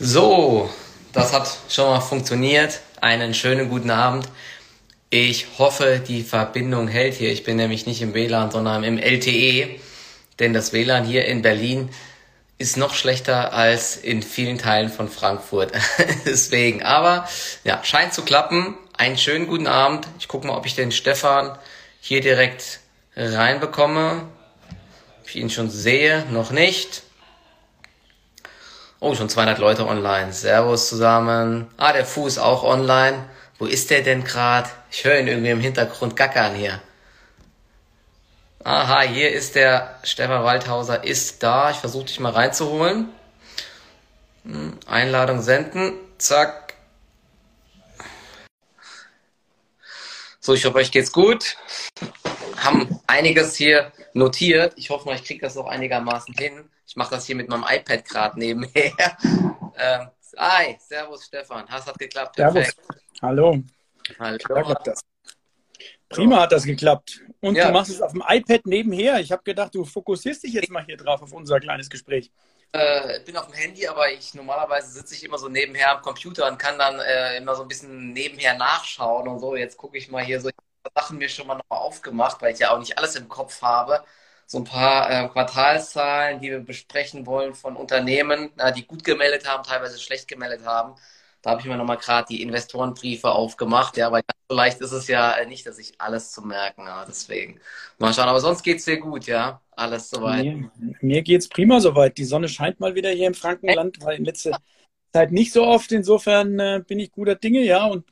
So, das hat schon mal funktioniert. Einen schönen guten Abend. Ich hoffe, die Verbindung hält hier. Ich bin nämlich nicht im WLAN, sondern im LTE. Denn das WLAN hier in Berlin ist noch schlechter als in vielen Teilen von Frankfurt. Deswegen, aber ja, scheint zu klappen. Einen schönen guten Abend. Ich gucke mal, ob ich den Stefan hier direkt reinbekomme. Ob ich ihn schon sehe, noch nicht. Oh, schon 200 Leute online. Servus zusammen. Ah, der Fu ist auch online. Wo ist der denn gerade? Ich höre ihn irgendwie im Hintergrund gackern hier. Aha, hier ist der Stefan Waldhauser, ist da. Ich versuche dich mal reinzuholen. Hm, Einladung senden. Zack. So, ich hoffe, euch geht's gut. Haben einiges hier notiert. Ich hoffe mal, ich kriege das auch einigermaßen hin. Ich mache das hier mit meinem iPad gerade nebenher. Ähm, hi, servus Stefan. Das hat geklappt. Perfekt. Servus. Hallo. Hallo. das. Prima hat das geklappt. Und ja. du machst es auf dem iPad nebenher. Ich habe gedacht, du fokussierst dich jetzt mal hier drauf auf unser kleines Gespräch. Äh, ich bin auf dem Handy, aber ich normalerweise sitze ich immer so nebenher am Computer und kann dann äh, immer so ein bisschen nebenher nachschauen und so. Jetzt gucke ich mal hier so Sachen mir schon mal noch aufgemacht, weil ich ja auch nicht alles im Kopf habe so ein paar äh, Quartalszahlen, die wir besprechen wollen von Unternehmen, äh, die gut gemeldet haben, teilweise schlecht gemeldet haben. Da habe ich mir nochmal gerade die Investorenbriefe aufgemacht. Ja, ganz so leicht ist es ja nicht, dass ich alles zu merken habe. Deswegen mal schauen. Aber sonst geht es sehr gut, ja. Alles soweit. Mir, mir geht es prima soweit. Die Sonne scheint mal wieder hier im Frankenland, weil in letzter Zeit nicht so oft. Insofern äh, bin ich guter Dinge, ja. Und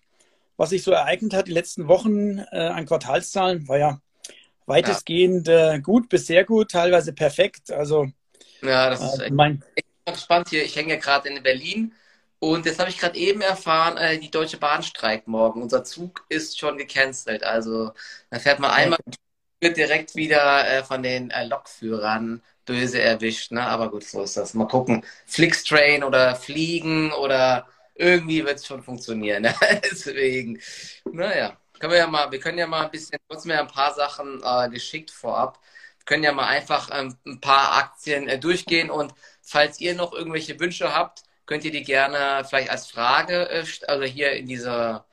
was sich so ereignet hat, die letzten Wochen äh, an Quartalszahlen, war ja weitestgehend äh, gut bis sehr gut, teilweise perfekt. Also ja, das ist äh, mein... echt spannend hier. Ich hänge ja gerade in Berlin und jetzt habe ich gerade eben erfahren, äh, die Deutsche Bahn streikt morgen. Unser Zug ist schon gecancelt. Also da fährt man einmal wird direkt wieder von den Lokführern böse erwischt. Ne? Aber gut, so ist das. Mal gucken. Flixtrain oder Fliegen oder irgendwie wird es schon funktionieren. Deswegen, naja können wir ja mal, wir können ja mal ein bisschen, kurz mir ein paar Sachen äh, geschickt vorab. Wir können ja mal einfach ähm, ein paar Aktien äh, durchgehen und falls ihr noch irgendwelche Wünsche habt, könnt ihr die gerne vielleicht als Frage, äh, also hier in dieser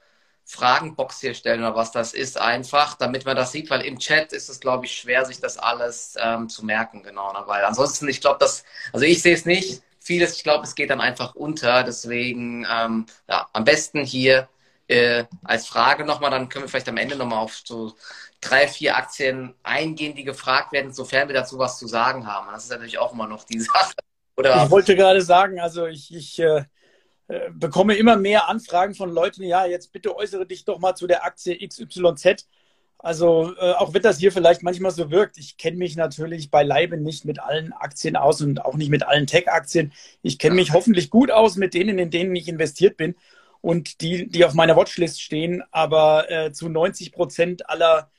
Fragenbox hier stellen oder was das ist, einfach, damit man das sieht, weil im Chat ist es, glaube ich, schwer, sich das alles ähm, zu merken, genau. Ne? Weil ansonsten, ich glaube, dass, also ich sehe es nicht, vieles, ich glaube, es geht dann einfach unter. Deswegen, ähm, ja, am besten hier äh, als Frage nochmal, dann können wir vielleicht am Ende nochmal auf so drei, vier Aktien eingehen, die gefragt werden, sofern wir dazu was zu sagen haben. Das ist natürlich auch immer noch die Sache. Oder? Ich wollte gerade sagen, also ich, ich äh, äh bekomme immer mehr Anfragen von Leuten, ja, jetzt bitte äußere dich doch mal zu der Aktie XYZ. Also äh, auch wenn das hier vielleicht manchmal so wirkt, ich kenne mich natürlich beileibe nicht mit allen Aktien aus und auch nicht mit allen Tech-Aktien. Ich kenne mich hoffentlich gut aus mit denen, in denen ich investiert bin und die, die auf meiner Watchlist stehen. Aber äh, zu 90 Prozent aller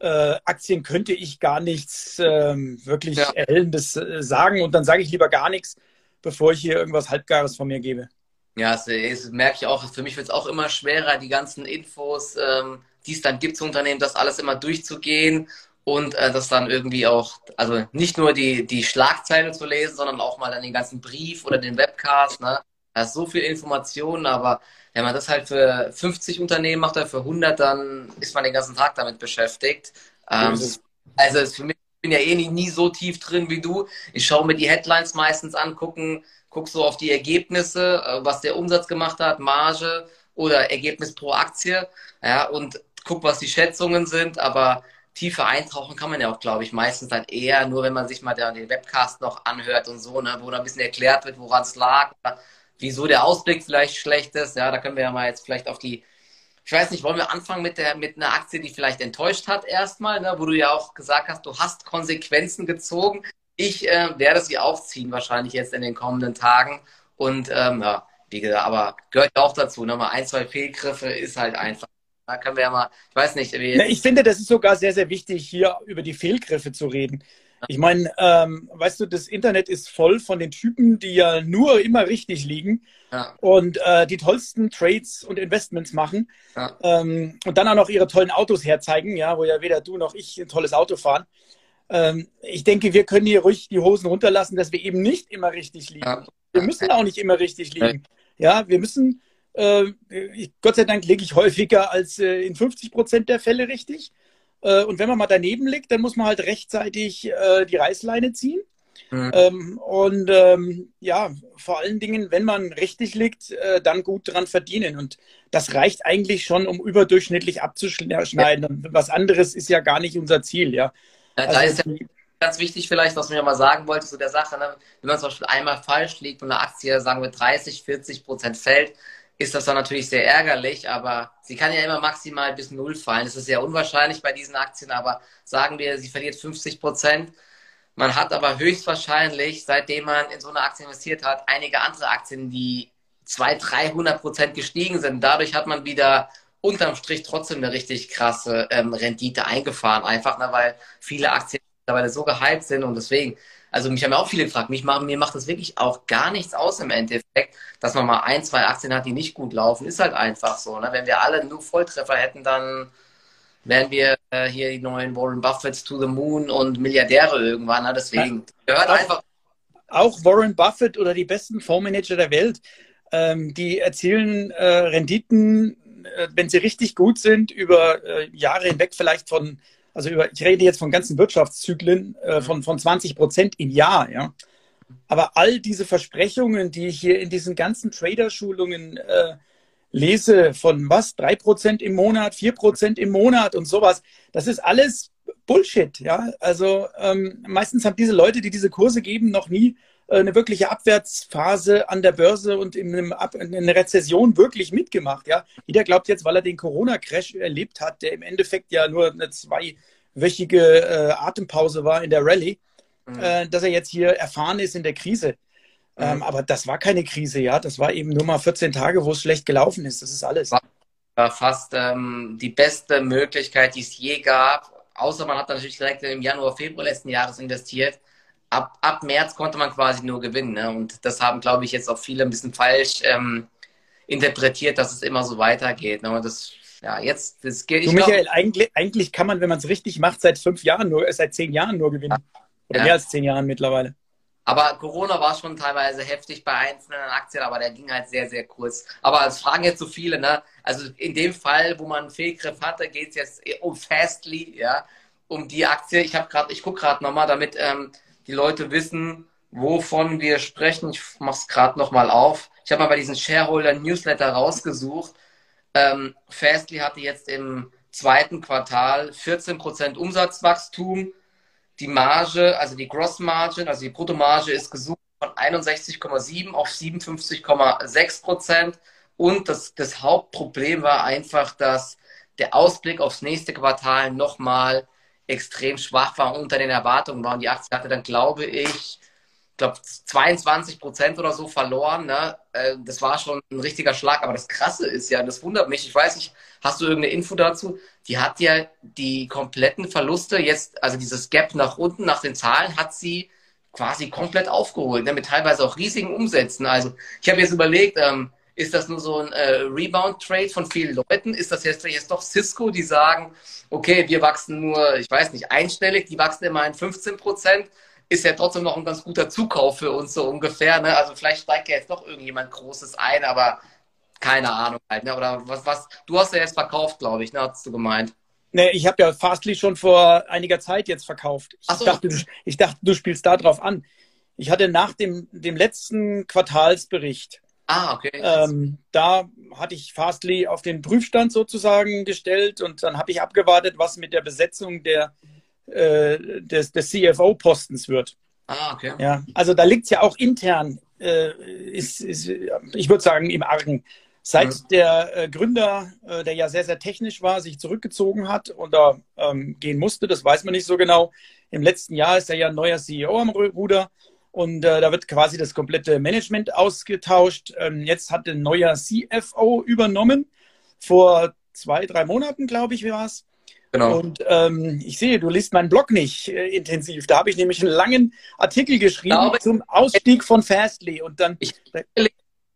äh, Aktien könnte ich gar nichts äh, wirklich ja. Erhellendes äh, sagen. Und dann sage ich lieber gar nichts, bevor ich hier irgendwas Halbgares von mir gebe. Ja, das, das merke ich auch. Für mich wird es auch immer schwerer, die ganzen Infos, ähm, die es dann gibt zu Unternehmen, das alles immer durchzugehen und äh, das dann irgendwie auch, also nicht nur die, die Schlagzeile zu lesen, sondern auch mal dann den ganzen Brief oder den Webcast. Ne? Da ist so viel Information, aber wenn man das halt für 50 Unternehmen macht oder für 100, dann ist man den ganzen Tag damit beschäftigt. Ähm, also für mich, ich bin ja eh nie, nie so tief drin wie du. Ich schaue mir die Headlines meistens an, gucken, guck so auf die Ergebnisse, äh, was der Umsatz gemacht hat, Marge oder Ergebnis pro Aktie, ja, und guck, was die Schätzungen sind, aber tiefer eintauchen kann man ja auch, glaube ich, meistens dann eher nur, wenn man sich mal den Webcast noch anhört und so, ne, wo da ein bisschen erklärt wird, woran es lag, wieso der Ausblick vielleicht schlecht ist. Ja, da können wir ja mal jetzt vielleicht auf die, ich weiß nicht, wollen wir anfangen mit der mit einer Aktie, die vielleicht enttäuscht hat erstmal, ne, wo du ja auch gesagt hast, du hast Konsequenzen gezogen. Ich äh, werde sie auch ziehen wahrscheinlich jetzt in den kommenden Tagen und ähm, ja, wie gesagt, aber gehört auch dazu. Nochmal ein, zwei Fehlgriffe ist halt einfach. Da können wir ja mal, ich weiß nicht. Wie ja, ich finde, das ist sogar sehr, sehr wichtig, hier über die Fehlgriffe zu reden. Ich meine, ähm, weißt du, das Internet ist voll von den Typen, die ja nur immer richtig liegen ja. und äh, die tollsten Trades und Investments machen ja. ähm, und dann auch noch ihre tollen Autos herzeigen, ja, wo ja weder du noch ich ein tolles Auto fahren. ähm, ich denke, wir können hier ruhig die Hosen runterlassen, dass wir eben nicht immer richtig liegen. Ja. Wir müssen auch nicht immer richtig liegen. Ja, wir müssen, äh, Gott sei Dank liege ich häufiger als äh, in 50 Prozent der Fälle richtig. Äh, und wenn man mal daneben liegt, dann muss man halt rechtzeitig äh, die Reißleine ziehen. Mhm. Ähm, und ähm, ja, vor allen Dingen, wenn man richtig liegt, äh, dann gut dran verdienen. Und das reicht eigentlich schon, um überdurchschnittlich abzuschneiden. Und was anderes ist ja gar nicht unser Ziel, ja. ja da also, ist ja ganz wichtig vielleicht, was mir mal sagen wollte zu der Sache, ne? wenn man zum Beispiel einmal falsch liegt und eine Aktie, sagen wir 30, 40 Prozent fällt, ist das dann natürlich sehr ärgerlich, aber sie kann ja immer maximal bis null fallen. Das ist sehr unwahrscheinlich bei diesen Aktien, aber sagen wir, sie verliert 50 Prozent, man hat aber höchstwahrscheinlich, seitdem man in so eine Aktie investiert hat, einige andere Aktien, die 200, 300 Prozent gestiegen sind. Dadurch hat man wieder unterm Strich trotzdem eine richtig krasse ähm, Rendite eingefahren. Einfach, ne, weil viele Aktien mittlerweile so gehypt sind und deswegen, also mich haben ja auch viele gefragt, mich, mir macht das wirklich auch gar nichts aus im Endeffekt, dass man mal ein, zwei Aktien hat, die nicht gut laufen. Ist halt einfach so. Ne? Wenn wir alle nur Volltreffer hätten, dann werden wir äh, hier die neuen Warren Buffetts to the Moon und Milliardäre irgendwann. Ne? Deswegen gehört auch, einfach. Auch Warren Buffett oder die besten Fondsmanager der Welt, ähm, die erzielen äh, Renditen, äh, wenn sie richtig gut sind, über äh, Jahre hinweg vielleicht von, also über, ich rede jetzt von ganzen Wirtschaftszyklen, äh, mhm. von, von 20 Prozent im Jahr, ja. Aber all diese Versprechungen, die ich hier in diesen ganzen Trader-Schulungen äh, lese von was, drei Prozent im Monat, vier Prozent im Monat und sowas. Das ist alles Bullshit, ja. Also ähm, meistens haben diese Leute, die diese Kurse geben, noch nie eine wirkliche Abwärtsphase an der Börse und in, einem Ab in einer Rezession wirklich mitgemacht, ja. Jeder glaubt jetzt, weil er den Corona-Crash erlebt hat, der im Endeffekt ja nur eine zweiwöchige äh, Atempause war in der Rallye, mhm. äh, dass er jetzt hier erfahren ist in der Krise. Ähm, mhm. aber das war keine Krise, ja. Das war eben nur mal 14 Tage, wo es schlecht gelaufen ist. Das ist alles. War fast ähm, die beste Möglichkeit, die es je gab. Außer man hat natürlich direkt im Januar, Februar letzten Jahres investiert. Ab, ab März konnte man quasi nur gewinnen. Ne? Und das haben, glaube ich, jetzt auch viele ein bisschen falsch ähm, interpretiert, dass es immer so weitergeht. Ne? Und das, ja, jetzt, das geht. Du, Michael, glaub, eigentlich, eigentlich kann man, wenn man es richtig macht, seit fünf Jahren nur, äh, seit zehn Jahren nur gewinnen. Oder ja. mehr als zehn Jahren mittlerweile. Aber Corona war schon teilweise heftig bei einzelnen Aktien, aber der ging halt sehr, sehr kurz. Aber es fragen jetzt so viele, ne? Also in dem Fall, wo man einen Fehlgriff hatte, geht es jetzt um Fastly, ja, um die Aktie. Ich habe gerade, ich gucke gerade nochmal, damit ähm, die Leute wissen, wovon wir sprechen. Ich mache es gerade nochmal auf. Ich habe mal bei diesen Shareholder Newsletter rausgesucht. Ähm, Fastly hatte jetzt im zweiten Quartal 14% Umsatzwachstum die Marge, also die Gross Margin, also die Bruttomarge ist gesucht von 61,7 auf 57,6 Prozent. Und das, das Hauptproblem war einfach, dass der Ausblick aufs nächste Quartal nochmal extrem schwach war unter den Erwartungen war. Und die Aktie hatte dann, glaube ich, glaube 22 Prozent oder so verloren. Ne? Äh, das war schon ein richtiger Schlag. Aber das Krasse ist ja, das wundert mich. Ich weiß nicht, hast du irgendeine Info dazu? Die hat ja die kompletten Verluste jetzt, also dieses Gap nach unten, nach den Zahlen, hat sie quasi komplett aufgeholt, ne? mit teilweise auch riesigen Umsätzen. Also ich habe jetzt überlegt, ähm, ist das nur so ein äh, Rebound-Trade von vielen Leuten? Ist das jetzt, jetzt doch Cisco, die sagen, okay, wir wachsen nur, ich weiß nicht, einstellig, die wachsen immer in 15 Prozent ist ja trotzdem noch ein ganz guter Zukauf für uns so ungefähr. Ne? Also vielleicht steigt ja jetzt doch irgendjemand Großes ein, aber keine Ahnung halt. Ne? Oder was, was, du hast ja jetzt verkauft, glaube ich, ne? hast du gemeint. Nee, ich habe ja Fastly schon vor einiger Zeit jetzt verkauft. Ich, so. dachte, du, ich dachte, du spielst da drauf an. Ich hatte nach dem, dem letzten Quartalsbericht, ah, okay. ähm, da hatte ich Fastly auf den Prüfstand sozusagen gestellt und dann habe ich abgewartet, was mit der Besetzung der, äh, des, des CFO-Postens wird. Ah, okay. Ja, also da liegt es ja auch intern, äh, ist, ist, ich würde sagen, im Argen. Seit mhm. der äh, Gründer, äh, der ja sehr, sehr technisch war, sich zurückgezogen hat oder ähm, gehen musste, das weiß man nicht so genau. Im letzten Jahr ist er ja ein neuer CEO am Ruder und äh, da wird quasi das komplette Management ausgetauscht. Ähm, jetzt hat ein neuer CFO übernommen, vor zwei, drei Monaten, glaube ich, war es. Genau. Und ähm, ich sehe, du liest meinen Blog nicht äh, intensiv. Da habe ich nämlich einen langen Artikel geschrieben glaube, zum Ausstieg von Fastly. Und dann. Ich,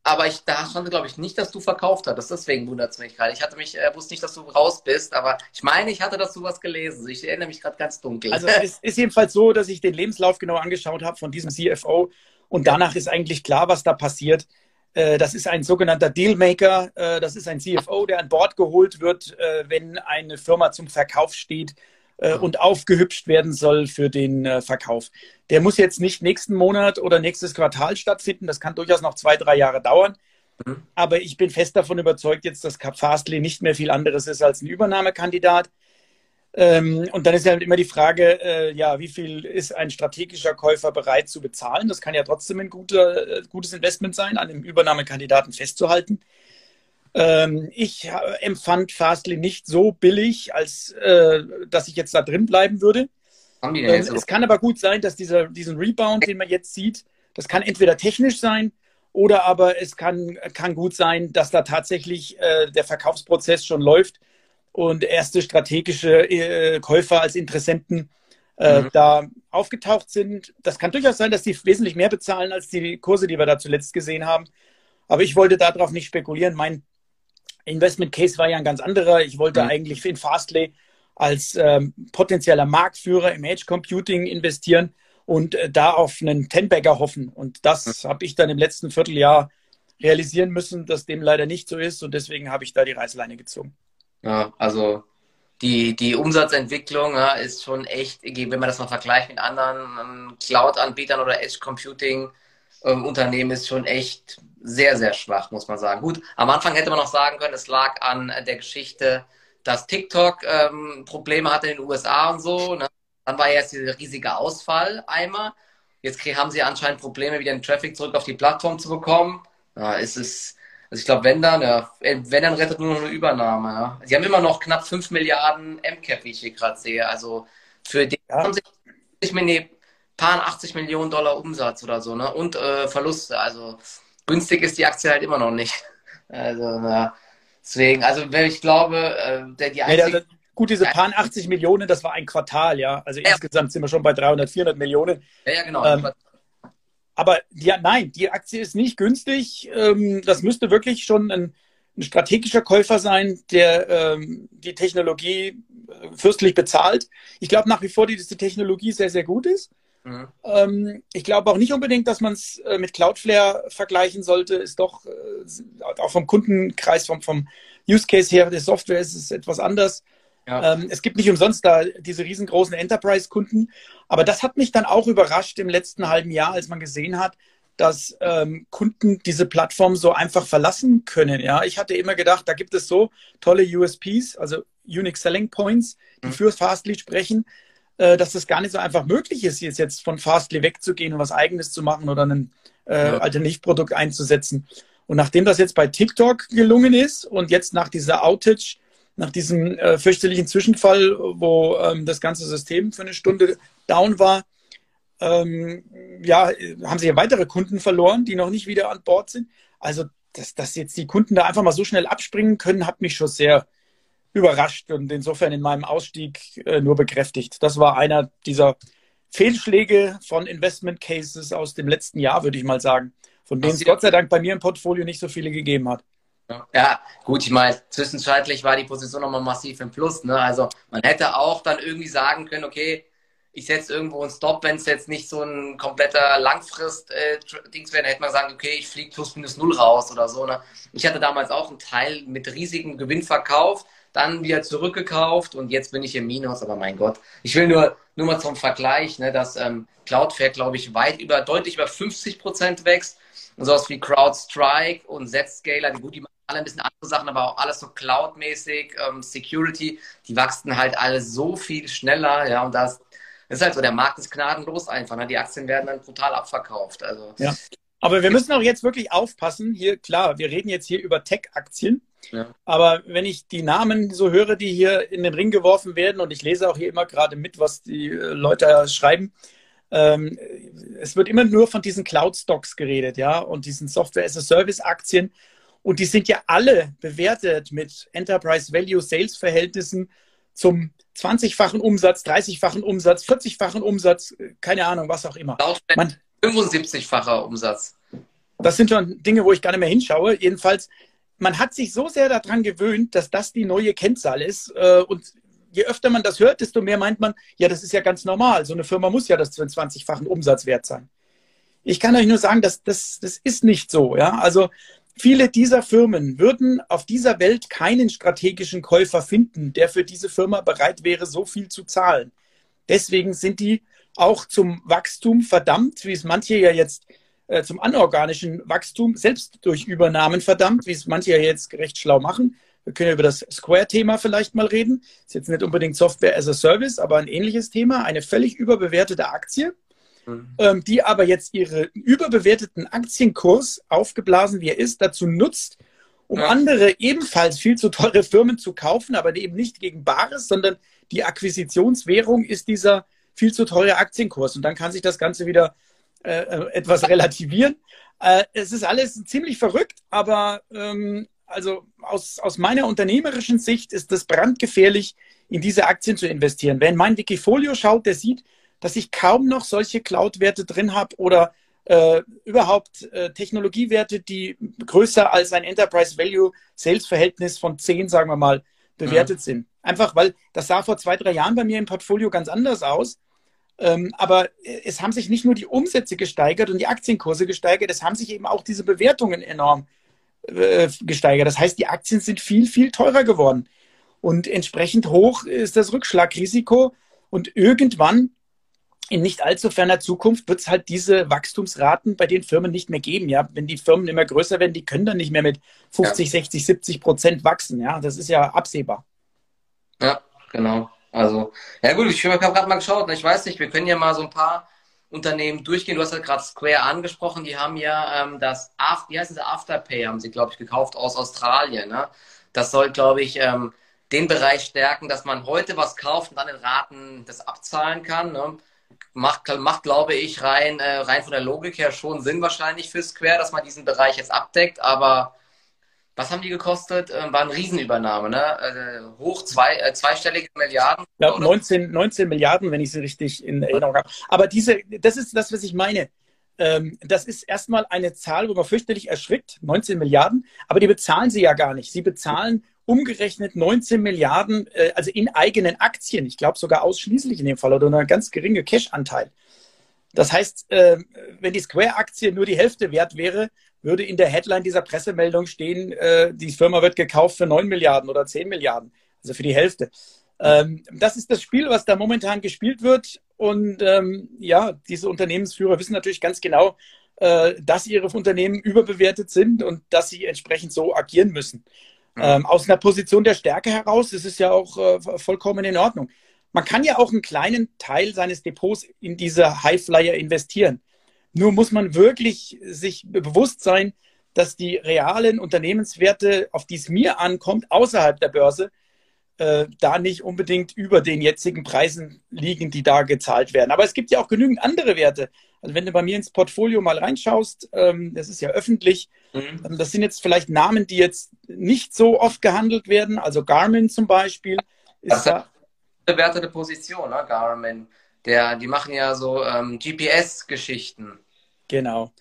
aber ich da stand, glaube ich, nicht, dass du verkauft hattest. Deswegen wundert es mich gerade. Ich hatte mich, äh, wusste nicht, dass du raus bist, aber ich meine, ich hatte dazu was gelesen. Ich erinnere mich gerade ganz dunkel. Also es ist jedenfalls so, dass ich den Lebenslauf genau angeschaut habe von diesem CFO und danach ist eigentlich klar, was da passiert. Äh, das ist ein sogenannter Dealmaker. Äh, das ist ein CFO, der an Bord geholt wird, äh, wenn eine Firma zum Verkauf steht und aufgehübscht werden soll für den Verkauf. Der muss jetzt nicht nächsten Monat oder nächstes Quartal stattfinden. Das kann durchaus noch zwei, drei Jahre dauern. Mhm. Aber ich bin fest davon überzeugt jetzt, dass Fastly nicht mehr viel anderes ist als ein Übernahmekandidat. Ähm, und dann ist ja halt immer die Frage, äh, ja, wie viel ist ein strategischer Käufer bereit zu bezahlen? Das kann ja trotzdem ein guter, äh, gutes Investment sein, an dem Übernahmekandidaten festzuhalten. Ähm, ich äh, empfand Fastly nicht so billig, als äh, dass ich jetzt da drin bleiben würde. Ähm, es kann aber gut sein, dass dieser, diesen Rebound, den man jetzt sieht, das kann entweder technisch sein oder aber es kann, kann gut sein, dass da tatsächlich äh, der Verkaufsprozess schon läuft und erste strategische äh, Käufer als Interessenten äh, mhm. da aufgetaucht sind. Das kann durchaus sein, dass die wesentlich mehr bezahlen als die Kurse, die wir da zuletzt gesehen haben. Aber ich wollte darauf nicht spekulieren. Mein Investment Case war ja ein ganz anderer. Ich wollte mhm. eigentlich in Fastlay als ähm, potenzieller Marktführer im Edge Computing investieren und äh, da auf einen Ten-Bagger hoffen. Und das mhm. habe ich dann im letzten Vierteljahr realisieren müssen, dass dem leider nicht so ist. Und deswegen habe ich da die Reißleine gezogen. Ja, also die, die Umsatzentwicklung ja, ist schon echt, wenn man das mal vergleicht mit anderen Cloud-Anbietern oder Edge Computing ähm, Unternehmen, ist schon echt sehr, sehr schwach, muss man sagen. Gut, am Anfang hätte man noch sagen können, es lag an der Geschichte, dass TikTok ähm, Probleme hatte in den USA und so. Ne? Dann war jetzt dieser riesige Ausfall einmal. Jetzt haben sie anscheinend Probleme, wieder den Traffic zurück auf die Plattform zu bekommen. Ja, es ist also ich glaube, wenn dann, ja, wenn dann rettet nur noch eine Übernahme. Ja. Sie haben immer noch knapp 5 Milliarden MCAP, wie ich hier gerade sehe. Also für die ja. haben sie nee, paar 80 Millionen Dollar Umsatz oder so, ne? Und äh, Verluste. Also günstig ist die Aktie halt immer noch nicht. Also, ja. Deswegen, also ich glaube, äh, der die einzige. Ja, gut, diese paar 80 Millionen, das war ein Quartal, ja. Also insgesamt sind wir schon bei 300, 400 Millionen. Ja, ja genau. Ähm, aber die, nein, die Aktie ist nicht günstig. Ähm, das müsste wirklich schon ein, ein strategischer Käufer sein, der ähm, die Technologie äh, fürstlich bezahlt. Ich glaube nach wie vor, dass die Technologie sehr, sehr gut ist. Mhm. Ähm, ich glaube auch nicht unbedingt, dass man es äh, mit Cloudflare vergleichen sollte. Ist doch äh, auch vom Kundenkreis, vom, vom Use Case her der Software ist es etwas anders. Ja. Ähm, es gibt nicht umsonst da diese riesengroßen Enterprise-Kunden. Aber das hat mich dann auch überrascht im letzten halben Jahr, als man gesehen hat, dass ähm, Kunden diese Plattform so einfach verlassen können. Ja, ich hatte immer gedacht, da gibt es so tolle USPs, also Unique Selling Points, die mhm. für Fastly sprechen, dass das gar nicht so einfach möglich ist, jetzt, jetzt von Fastly wegzugehen und was Eigenes zu machen oder ein äh, ja. Alternativprodukt einzusetzen. Und nachdem das jetzt bei TikTok gelungen ist und jetzt nach dieser Outage nach diesem äh, fürchterlichen Zwischenfall, wo ähm, das ganze System für eine Stunde down war, ähm, ja, haben sie ja weitere Kunden verloren, die noch nicht wieder an Bord sind. Also, dass, dass jetzt die Kunden da einfach mal so schnell abspringen können, hat mich schon sehr überrascht und insofern in meinem Ausstieg äh, nur bekräftigt. Das war einer dieser Fehlschläge von Investment Cases aus dem letzten Jahr, würde ich mal sagen, von denen es Gott sei Dank bei mir im Portfolio nicht so viele gegeben hat. Ja, gut, ich meine, zwischenzeitlich war die Position nochmal massiv im Plus. Ne? Also man hätte auch dann irgendwie sagen können, okay, ich setze irgendwo einen Stop, wenn es jetzt nicht so ein kompletter Langfrist-Dings äh, wäre, hätte man sagen, okay, ich fliege plus minus null raus oder so. Ne? Ich hatte damals auch einen Teil mit riesigem Gewinn verkauft, dann wieder zurückgekauft und jetzt bin ich im Minus, aber mein Gott. Ich will nur, nur mal zum Vergleich, ne, dass ähm, Cloudflare, glaube ich, weit über, deutlich über 50 Prozent wächst. Und sowas wie CrowdStrike und Zscaler, die gut, die alle ein bisschen andere Sachen, aber auch alles so Cloud-mäßig, ähm, Security, die wachsen halt alle so viel schneller, ja, und das, das ist halt so, der Markt ist gnadenlos einfach, ne? die Aktien werden dann brutal abverkauft, also. Ja. Aber wir müssen auch jetzt wirklich aufpassen. Hier, klar, wir reden jetzt hier über Tech-Aktien. Ja. Aber wenn ich die Namen so höre, die hier in den Ring geworfen werden, und ich lese auch hier immer gerade mit, was die äh, Leute schreiben, ähm, es wird immer nur von diesen Cloud-Stocks geredet, ja, und diesen Software-as-a-Service-Aktien. Und die sind ja alle bewertet mit Enterprise Value Sales Verhältnissen zum 20-fachen Umsatz, 30-fachen Umsatz, 40-fachen Umsatz, keine Ahnung, was auch immer. Man, 75-facher Umsatz. das sind schon Dinge, wo ich gar nicht mehr hinschaue. Jedenfalls, man hat sich so sehr daran gewöhnt, dass das die neue Kennzahl ist. Äh, und je öfter man das hört, desto mehr meint man, ja, das ist ja ganz normal. So eine Firma muss ja das 20-fachen Umsatzwert sein. Ich kann euch nur sagen, dass das, das ist nicht so. Ja? Also viele dieser Firmen würden auf dieser Welt keinen strategischen Käufer finden, der für diese Firma bereit wäre, so viel zu zahlen. Deswegen sind die auch zum Wachstum verdammt, wie es manche ja jetzt äh, zum anorganischen Wachstum selbst durch Übernahmen verdammt, wie es manche ja jetzt recht schlau machen. Wir können über das Square-Thema vielleicht mal reden. Ist jetzt nicht unbedingt Software as a Service, aber ein ähnliches Thema. Eine völlig überbewertete Aktie, mhm. ähm, die aber jetzt ihren überbewerteten Aktienkurs, aufgeblasen wie er ist, dazu nutzt, um ja. andere ebenfalls viel zu teure Firmen zu kaufen, aber eben nicht gegen Bares, sondern die Akquisitionswährung ist dieser viel zu teure Aktienkurs. Und dann kann sich das Ganze wieder äh, äh etwas relativieren. Äh, es ist alles ziemlich verrückt, aber ähm, also aus, aus meiner unternehmerischen Sicht ist es brandgefährlich, in diese Aktien zu investieren. Wer in mein Wikifolio schaut, der sieht, dass ich kaum noch solche Cloud-Werte drin habe oder äh, überhaupt äh, Technologiewerte, die größer als ein Enterprise Value Sales Verhältnis von 10, sagen wir mal, bewertet mhm. sind. Einfach weil das sah vor zwei, drei Jahren bei mir im Portfolio ganz anders aus. Ähm, aber es haben sich nicht nur die Umsätze gesteigert und die Aktienkurse gesteigert, es haben sich eben auch diese Bewertungen enorm äh, gesteigert. Das heißt, die Aktien sind viel, viel teurer geworden. Und entsprechend hoch ist das Rückschlagrisiko. Und irgendwann, in nicht allzu ferner Zukunft, wird es halt diese Wachstumsraten bei den Firmen nicht mehr geben. Ja, wenn die Firmen immer größer werden, die können dann nicht mehr mit 50, ja. 60, 70 Prozent wachsen. Ja, das ist ja absehbar. Ja, genau. Also, ja gut, ich habe gerade mal geschaut. Ich weiß nicht, wir können ja mal so ein paar Unternehmen durchgehen. Du hast ja gerade Square angesprochen. Die haben ja ähm, das, After, wie heißt es, Afterpay, haben sie, glaube ich, gekauft aus Australien. Ne? Das soll, glaube ich, ähm, den Bereich stärken, dass man heute was kauft und dann in Raten das abzahlen kann. Ne? Macht, macht, glaube ich, rein, äh, rein von der Logik her schon Sinn wahrscheinlich für Square, dass man diesen Bereich jetzt abdeckt. Aber was haben die gekostet? Ähm, war eine Riesenübernahme, ne? Äh, hoch zwei, äh, zweistellige Milliarden. Ja, 19, 19 Milliarden, wenn ich sie richtig in Erinnerung habe. Aber diese, das ist das, was ich meine. Ähm, das ist erstmal eine Zahl, wo man fürchterlich erschrickt, 19 Milliarden, aber die bezahlen sie ja gar nicht. Sie bezahlen umgerechnet 19 Milliarden, äh, also in eigenen Aktien. Ich glaube sogar ausschließlich in dem Fall oder eine ganz geringe Cash-Anteil. Das heißt, äh, wenn die Square-Aktie nur die Hälfte wert wäre, würde in der Headline dieser Pressemeldung stehen, äh, die Firma wird gekauft für 9 Milliarden oder 10 Milliarden, also für die Hälfte. Ähm, das ist das Spiel, was da momentan gespielt wird. Und ähm, ja, diese Unternehmensführer wissen natürlich ganz genau, äh, dass ihre Unternehmen überbewertet sind und dass sie entsprechend so agieren müssen. Ähm, aus einer Position der Stärke heraus ist es ja auch äh, vollkommen in Ordnung. Man kann ja auch einen kleinen Teil seines Depots in diese Highflyer investieren. Nur muss man wirklich sich bewusst sein, dass die realen Unternehmenswerte, auf die es mir ankommt, außerhalb der Börse, äh, da nicht unbedingt über den jetzigen Preisen liegen, die da gezahlt werden. Aber es gibt ja auch genügend andere Werte. Also wenn du bei mir ins Portfolio mal reinschaust, ähm, das ist ja öffentlich, mhm. Ähm, das sind jetzt vielleicht Namen, die jetzt nicht so oft gehandelt werden. Also Garmin zum Beispiel ist das da. Bewertete Position, ne? Garmin. Der, die machen ja so ähm, GPS-Geschichten. Genau.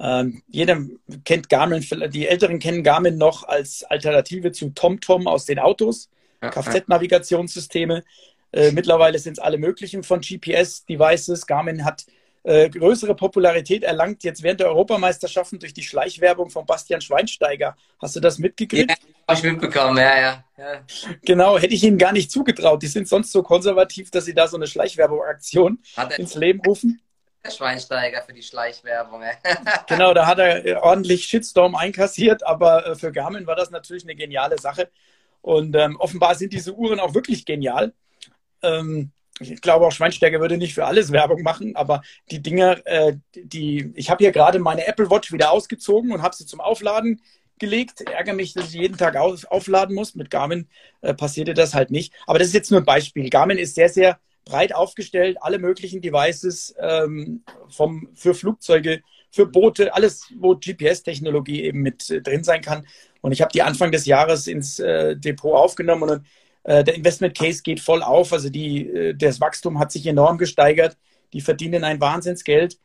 Ähm, jeder kennt Garmin, die Älteren kennen Garmin noch als Alternative zu TomTom aus den Autos, ja, Kfz-Navigationssysteme. Äh, mittlerweile sind es alle möglichen von GPS-Devices. Garmin hat äh, größere Popularität erlangt jetzt während der Europameisterschaften durch die Schleichwerbung von Bastian Schweinsteiger. Hast du das mitgekriegt? Ja, habe ich mitbekommen, ja, ja, ja. Genau, hätte ich ihnen gar nicht zugetraut. Die sind sonst so konservativ, dass sie da so eine Schleichwerbung-Aktion ins Leben rufen. Schweinsteiger für die Schleichwerbung. genau, da hat er ordentlich Shitstorm einkassiert, aber äh, für Garmin war das natürlich eine geniale Sache. Und ähm, offenbar sind diese Uhren auch wirklich genial. Ähm, ich glaube auch Schweinsteiger würde nicht für alles Werbung machen, aber die Dinger, äh, die, ich habe hier gerade meine Apple Watch wieder ausgezogen und habe sie zum Aufladen gelegt. Ärgere mich, dass ich jeden Tag auf, aufladen muss. Mit Garmin äh, passierte das halt nicht. Aber das ist jetzt nur ein Beispiel. Garmin ist sehr, sehr breit aufgestellt, alle möglichen Devices ähm, vom, für Flugzeuge, für Boote, alles, wo GPS-Technologie eben mit äh, drin sein kann. Und ich habe die Anfang des Jahres ins äh, Depot aufgenommen und der Investment Case geht voll auf. Also die, äh, das Wachstum hat sich enorm gesteigert. Die verdienen ein Wahnsinnsgeld.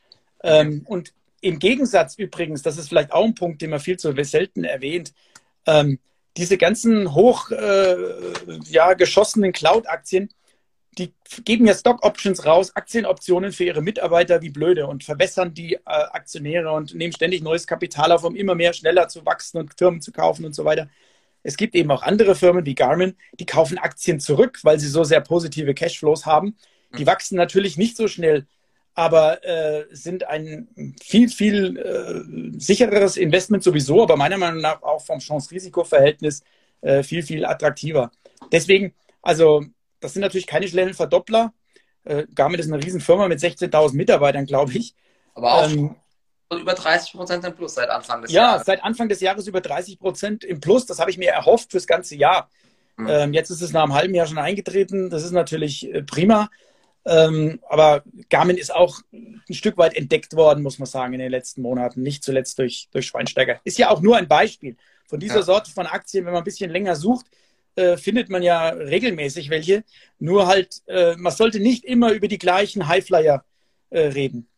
Ähm, und im Gegensatz übrigens, das ist vielleicht auch ein Punkt, den man viel zu selten erwähnt, ähm, diese ganzen hoch äh, ja, geschossenen Cloud-Aktien, die geben ja Stock-Options raus, Aktienoptionen für ihre Mitarbeiter wie blöde und verbessern die äh, Aktionäre und nehmen ständig neues Kapital auf, um immer mehr schneller zu wachsen und Firmen zu kaufen und so weiter. Es gibt eben auch andere Firmen wie Garmin, die kaufen Aktien zurück, weil sie so sehr positive Cashflows haben. Die wachsen natürlich nicht so schnell, aber äh, sind ein viel, viel äh, sichereres Investment sowieso, aber meiner Meinung nach auch vom Chance-Risiko-Verhältnis äh, viel, viel attraktiver. Deswegen, also das sind natürlich keine schnellen Verdoppler. Äh, Garmin ist eine Riesenfirma mit 16.000 Mitarbeitern, glaube ich. Aber auch ähm, über 30 Prozent im Plus seit Anfang des ja, Jahres. Ja, seit Anfang des Jahres über 30 Prozent im Plus. Das habe ich mir erhofft fürs ganze Jahr. Mhm. Ähm, jetzt ist es nach einem halben Jahr schon eingetreten. Das ist natürlich äh, prima. Ähm, aber Garmin ist auch ein Stück weit entdeckt worden, muss man sagen, in den letzten Monaten. Nicht zuletzt durch, durch Schweinsteiger. Ist ja auch nur ein Beispiel. Von dieser ja. Sorte von Aktien, wenn man ein bisschen länger sucht, äh, findet man ja regelmäßig welche. Nur halt, äh, man sollte nicht immer über die gleichen Highflyer äh, reden.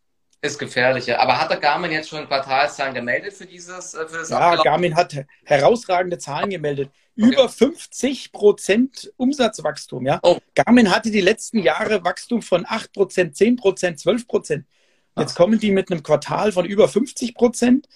Ist gefährlicher. Aber hat der Garmin jetzt schon Quartalszahlen gemeldet für dieses äh, für das Ja, Ablauf? Garmin hat herausragende Zahlen gemeldet. Okay. Über 50 Prozent Umsatzwachstum. Ja? Oh. Garmin hatte die letzten Jahre Wachstum von 8 Prozent, 10 Prozent, 12 Prozent. Jetzt kommen die mit einem Quartal von über 50 Prozent,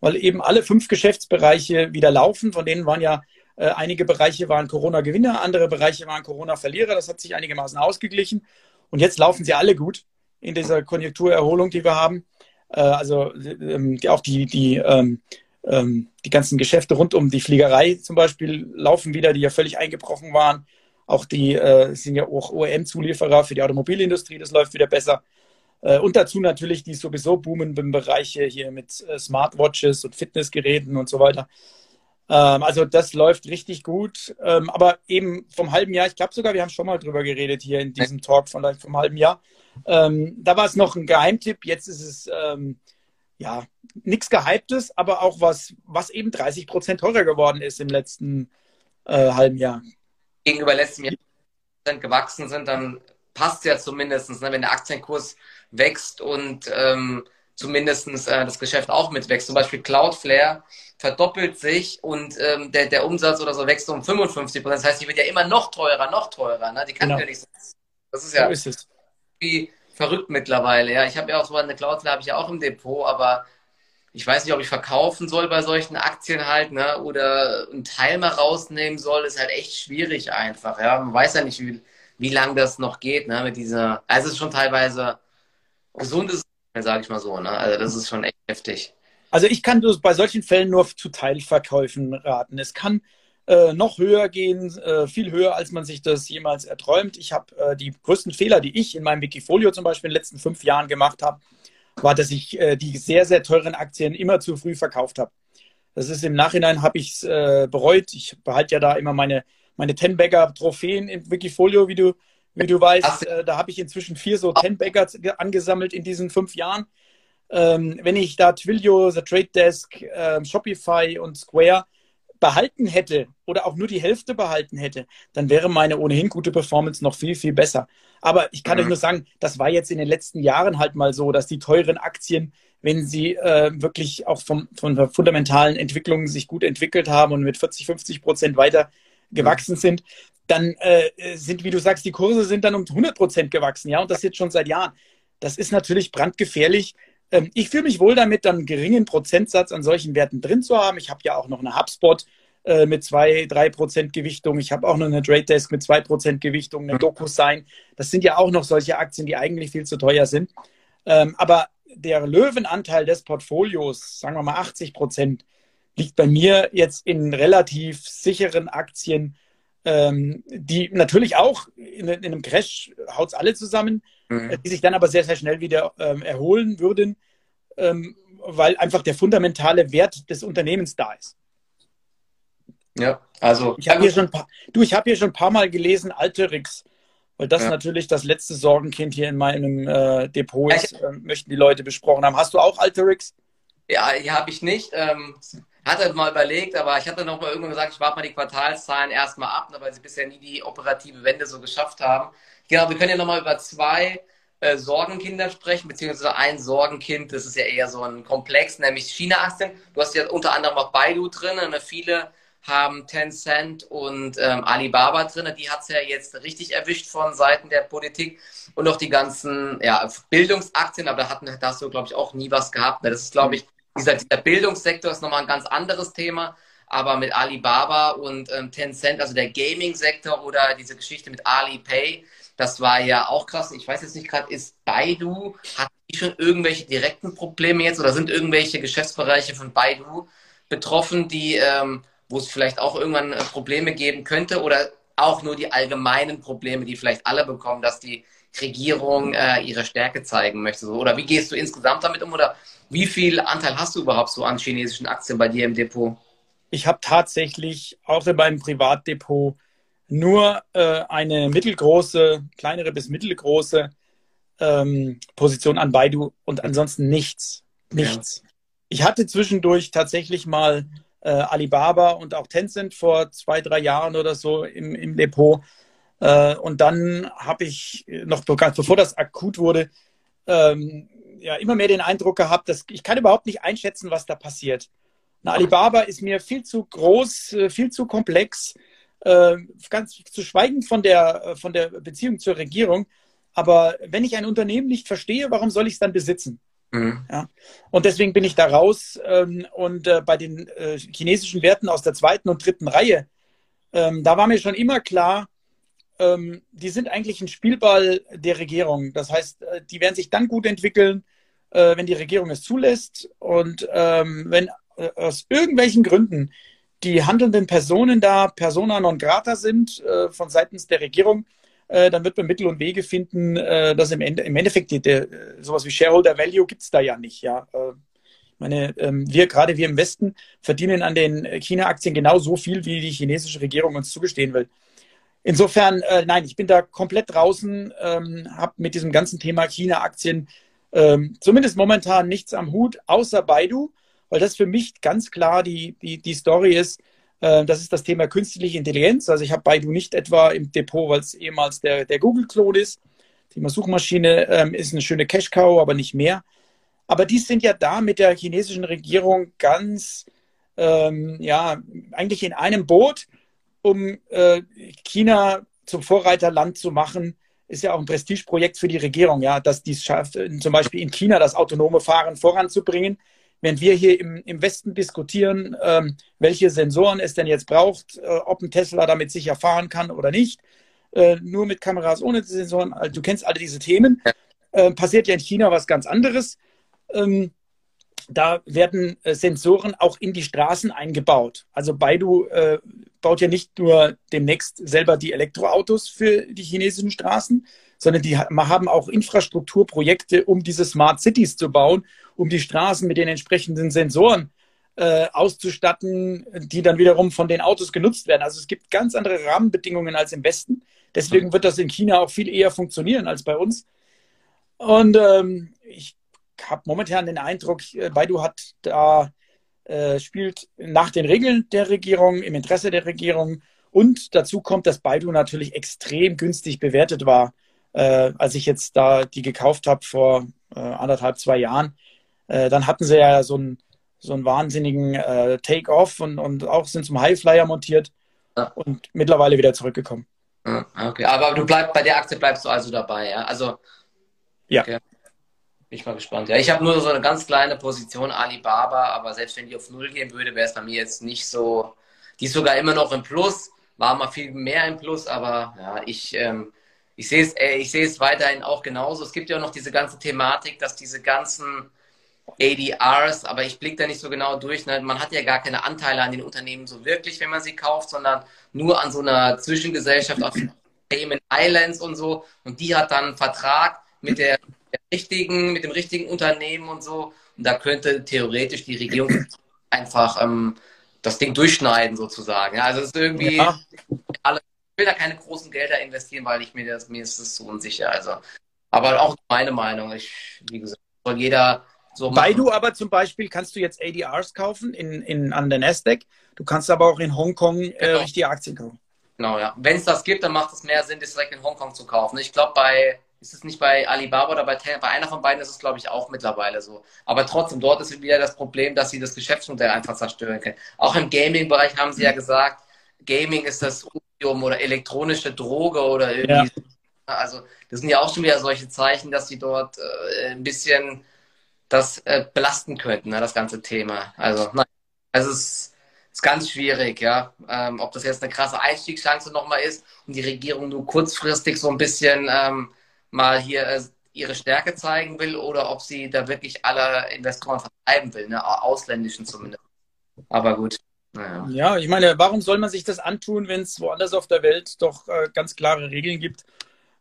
weil eben alle fünf Geschäftsbereiche wieder laufen. Von denen waren ja äh, einige Bereiche waren Corona-Gewinner, andere Bereiche waren Corona-Verlierer. Das hat sich einigermaßen ausgeglichen. Und jetzt laufen sie alle gut in dieser Konjunkturerholung, die wir haben. Äh, also ähm, auch die, die, ähm, ähm, die ganzen Geschäfte rund um die Fliegerei zum Beispiel laufen wieder, die ja völlig eingebrochen waren. Auch die äh, sind ja auch OEM-Zulieferer für die Automobilindustrie, das läuft wieder besser. Äh, und dazu natürlich die sowieso boomenden Bereiche hier mit äh, Smartwatches und Fitnessgeräten und so weiter. Ähm, also das läuft richtig gut. Ähm, aber eben vom halben Jahr, ich glaube sogar, wir haben schon mal drüber geredet hier in diesem Talk von vom halben Jahr. Ähm, da war es noch ein Geheimtipp, jetzt ist es ähm, ja nichts Gehyptes, aber auch was, was eben 30 Prozent teurer geworden ist im letzten äh, halben Jahr. Gegenüber letztem Jahr gewachsen sind, dann passt es ja zumindest, ne, wenn der Aktienkurs wächst und ähm, zumindest äh, das Geschäft auch mitwächst. Zum Beispiel Cloudflare verdoppelt sich und ähm, der, der Umsatz oder so wächst um 55 Prozent. Das heißt, die wird ja immer noch teurer, noch teurer. Ne? Die kann genau. ja nicht. Das ist ja so ist es. Verrückt mittlerweile. Ja, ich habe ja auch so eine Cloudflare habe ich ja auch im Depot, aber ich weiß nicht, ob ich verkaufen soll bei solchen Aktien halt, ne? Oder einen Teil mal rausnehmen soll, ist halt echt schwierig einfach. Ja, man weiß ja nicht, wie, wie lange das noch geht, ne? Mit dieser, also es ist schon teilweise gesundes sage ich mal so. Ne? Also das ist schon echt heftig. Also ich kann bei solchen Fällen nur zu Teilverkäufen raten. Es kann äh, noch höher gehen, äh, viel höher, als man sich das jemals erträumt. Ich habe äh, die größten Fehler, die ich in meinem Wikifolio zum Beispiel in den letzten fünf Jahren gemacht habe, war, dass ich äh, die sehr, sehr teuren Aktien immer zu früh verkauft habe. Das ist im Nachhinein, habe ich es äh, bereut. Ich behalte ja da immer meine, meine Ten-Bagger-Trophäen im Wikifolio, wie du wie du weißt, äh, da habe ich inzwischen vier so Ten-Bagger angesammelt in diesen fünf Jahren. Ähm, wenn ich da Twilio, The Trade Desk, äh, Shopify und Square behalten hätte oder auch nur die Hälfte behalten hätte, dann wäre meine ohnehin gute Performance noch viel, viel besser. Aber ich kann mhm. euch nur sagen, das war jetzt in den letzten Jahren halt mal so, dass die teuren Aktien, wenn sie äh, wirklich auch vom, von der fundamentalen Entwicklung sich gut entwickelt haben und mit 40, 50 Prozent weiter gewachsen mhm. sind, dann äh, sind, wie du sagst, die Kurse sind dann um 100 Prozent gewachsen, ja, und das jetzt schon seit Jahren. Das ist natürlich brandgefährlich. Ähm, ich fühle mich wohl damit, dann einen geringen Prozentsatz an solchen Werten drin zu haben. Ich habe ja auch noch eine HubSpot äh, mit 2, 3 Prozent Gewichtung. Ich habe auch noch eine Trade Desk mit 2 Prozent Gewichtung, eine mhm. DocuSign. Das sind ja auch noch solche Aktien, die eigentlich viel zu teuer sind. Ähm, aber der Löwenanteil des Portfolios, sagen wir mal 80 Prozent, liegt bei mir jetzt in relativ sicheren Aktien, ähm, die natürlich auch in, in einem Crash haut es alle zusammen, mhm. Die sich dann aber sehr, sehr schnell wieder ähm, erholen würden, ähm, weil einfach der fundamentale Wert des Unternehmens da ist. Ja, also. Ich habe hier schon paar, du, ich habe hier schon ein paar Mal gelesen, Alterix, weil das ja. natürlich das letzte Sorgenkind hier in meinem äh, Depot ist, äh, möchten die Leute besprochen haben. Hast du auch Alterix? Ja, hier habe ich nicht. Ähm, hatte mal überlegt, aber ich hatte noch mal irgendwann gesagt, ich warte mal die Quartalszahlen erstmal ab, ne, weil sie bisher nie die operative Wende so geschafft haben. Genau, wir können ja noch mal über zwei äh, Sorgenkinder sprechen, beziehungsweise ein Sorgenkind, das ist ja eher so ein Komplex, nämlich China-Aktien. Du hast ja unter anderem auch Baidu drin, ne? viele haben Tencent und ähm, Alibaba drin. Die hat es ja jetzt richtig erwischt von Seiten der Politik und auch die ganzen ja, Bildungsaktien, aber da, hatten, da hast du, glaube ich, auch nie was gehabt. Ne? Das ist, glaube ich, dieser, dieser Bildungssektor ist nochmal ein ganz anderes Thema. Aber mit Alibaba und ähm, Tencent, also der Gaming-Sektor oder diese Geschichte mit Alipay, das war ja auch krass. Ich weiß jetzt nicht gerade, ist Baidu, hat die schon irgendwelche direkten Probleme jetzt oder sind irgendwelche Geschäftsbereiche von Baidu betroffen, die, ähm, wo es vielleicht auch irgendwann äh, Probleme geben könnte oder auch nur die allgemeinen Probleme, die vielleicht alle bekommen, dass die Regierung äh, ihre Stärke zeigen möchte? So. Oder wie gehst du insgesamt damit um? Oder wie viel Anteil hast du überhaupt so an chinesischen Aktien bei dir im Depot? Ich habe tatsächlich auch in meinem Privatdepot nur äh, eine mittelgroße, kleinere bis mittelgroße ähm, Position an Baidu und ansonsten nichts. Nichts. Ja. Ich hatte zwischendurch tatsächlich mal äh, Alibaba und auch Tencent vor zwei, drei Jahren oder so im, im Depot. Äh, und dann habe ich noch, bevor das akut wurde, ähm, ja, immer mehr den Eindruck gehabt, dass ich kann überhaupt nicht einschätzen, was da passiert. Na, Alibaba ist mir viel zu groß, äh, viel zu komplex, äh, ganz zu schweigen von der, äh, von der Beziehung zur Regierung. Aber wenn ich ein Unternehmen nicht verstehe, warum soll ich es dann besitzen? Mhm. Ja. Und deswegen bin ich da raus. Ähm, und bei den chinesischen Werten aus der zweiten und dritten Reihe, ähm, da war mir schon immer klar, ähm, die sind eigentlich ein Spielball der Regierung. Das heißt, äh, die werden sich dann gut entwickeln, äh, wenn die Regierung es zulässt. Und ähm, wenn äh, aus irgendwelchen Gründen die handelnden Personen da persona non grata sind äh, von seitens der Regierung, äh, dann wird man Mittel und Wege finden, äh, dass im, Ende, im Endeffekt die, der, sowas wie Shareholder Value gibt es da ja nicht. Ja? ich meine, ähm, wir, gerade wir im Westen, verdienen an den China-Aktien genauso viel, wie die chinesische Regierung uns zugestehen will. Insofern, äh, nein, ich bin da komplett draußen, ähm, habe mit diesem ganzen Thema China-Aktien ähm, zumindest momentan nichts am Hut, außer Baidu, weil das für mich ganz klar die, die, die Story ist. Äh, das ist das Thema künstliche Intelligenz. Also ich habe Baidu nicht etwa im Depot, weil es ehemals der, der Google-Klon ist. Thema Suchmaschine ähm, ist eine schöne Cash-Cow, aber nicht mehr. Aber die sind ja da mit der chinesischen Regierung ganz, ähm, ja, eigentlich in einem Boot um äh, China zum Vorreiterland zu machen, ist ja auch ein Prestigeprojekt für die Regierung, ja, dass dies schafft, zum Beispiel in China das autonome Fahren voranzubringen. Während wir hier im, im Westen diskutieren, ähm, welche Sensoren es denn jetzt braucht, äh, ob ein Tesla damit sicher fahren kann oder nicht, äh, nur mit Kameras ohne Sensoren, also, du kennst alle diese Themen, äh, passiert ja in China was ganz anderes. Ähm, da werden äh, Sensoren auch in die Straßen eingebaut. Also Baidu äh, baut ja nicht nur demnächst selber die Elektroautos für die chinesischen Straßen, sondern die haben auch Infrastrukturprojekte, um diese Smart Cities zu bauen, um die Straßen mit den entsprechenden Sensoren äh, auszustatten, die dann wiederum von den Autos genutzt werden. Also es gibt ganz andere Rahmenbedingungen als im Westen. Deswegen wird das in China auch viel eher funktionieren als bei uns. Und ähm, ich habe momentan den Eindruck, äh, Baidu hat da äh, spielt nach den Regeln der Regierung, im Interesse der Regierung. Und dazu kommt, dass Baidu natürlich extrem günstig bewertet war, äh, als ich jetzt da die gekauft habe vor äh, anderthalb, zwei Jahren. Äh, dann hatten sie ja so einen, so einen wahnsinnigen äh, Take-off und, und auch sind zum Highflyer montiert ja. und mittlerweile wieder zurückgekommen. Okay, aber du bleibst bei der Aktie bleibst du also dabei, ja? Also ja. Okay. Bin ich mal gespannt. Ja, ich habe nur so eine ganz kleine Position Alibaba, aber selbst wenn die auf Null gehen würde, wäre es bei mir jetzt nicht so. Die ist sogar immer noch im Plus, war mal viel mehr im Plus, aber ja, ich, ähm, ich sehe es äh, ich sehe es weiterhin auch genauso. Es gibt ja auch noch diese ganze Thematik, dass diese ganzen ADRs, aber ich blicke da nicht so genau durch. Ne? Man hat ja gar keine Anteile an den Unternehmen so wirklich, wenn man sie kauft, sondern nur an so einer Zwischengesellschaft auf Cayman Islands und so. Und die hat dann einen Vertrag mit der richtigen, mit dem richtigen Unternehmen und so. Und da könnte theoretisch die Regierung einfach ähm, das Ding durchschneiden sozusagen. Also es ist irgendwie ja. alle, ich will da keine großen Gelder investieren, weil ich mir das, mir ist das so unsicher. Also, aber auch meine Meinung. Ich, wie gesagt, soll jeder so machen. Baidu aber zum Beispiel kannst du jetzt ADRs kaufen in, in, an der Nasdaq. Du kannst aber auch in Hongkong äh, genau. richtige Aktien kaufen. Genau, ja. Wenn es das gibt, dann macht es mehr Sinn, das direkt in Hongkong zu kaufen. Ich glaube, bei ist es nicht bei Alibaba oder bei? Bei einer von beiden ist es, glaube ich, auch mittlerweile so. Aber trotzdem, dort ist wieder das Problem, dass sie das Geschäftsmodell einfach zerstören können. Auch im Gaming-Bereich haben sie ja gesagt, Gaming ist das Opium oder elektronische Droge oder irgendwie. Ja. Also, das sind ja auch schon wieder solche Zeichen, dass sie dort äh, ein bisschen das äh, belasten könnten, ne, das ganze Thema. Also, nein, also es ist, ist ganz schwierig, ja. Ähm, ob das jetzt eine krasse Einstiegschance nochmal ist und die Regierung nur kurzfristig so ein bisschen ähm, mal hier äh, ihre Stärke zeigen will oder ob sie da wirklich alle Investoren vertreiben will, ne? ausländischen zumindest. Aber gut. Naja. Ja, ich meine, warum soll man sich das antun, wenn es woanders auf der Welt doch äh, ganz klare Regeln gibt,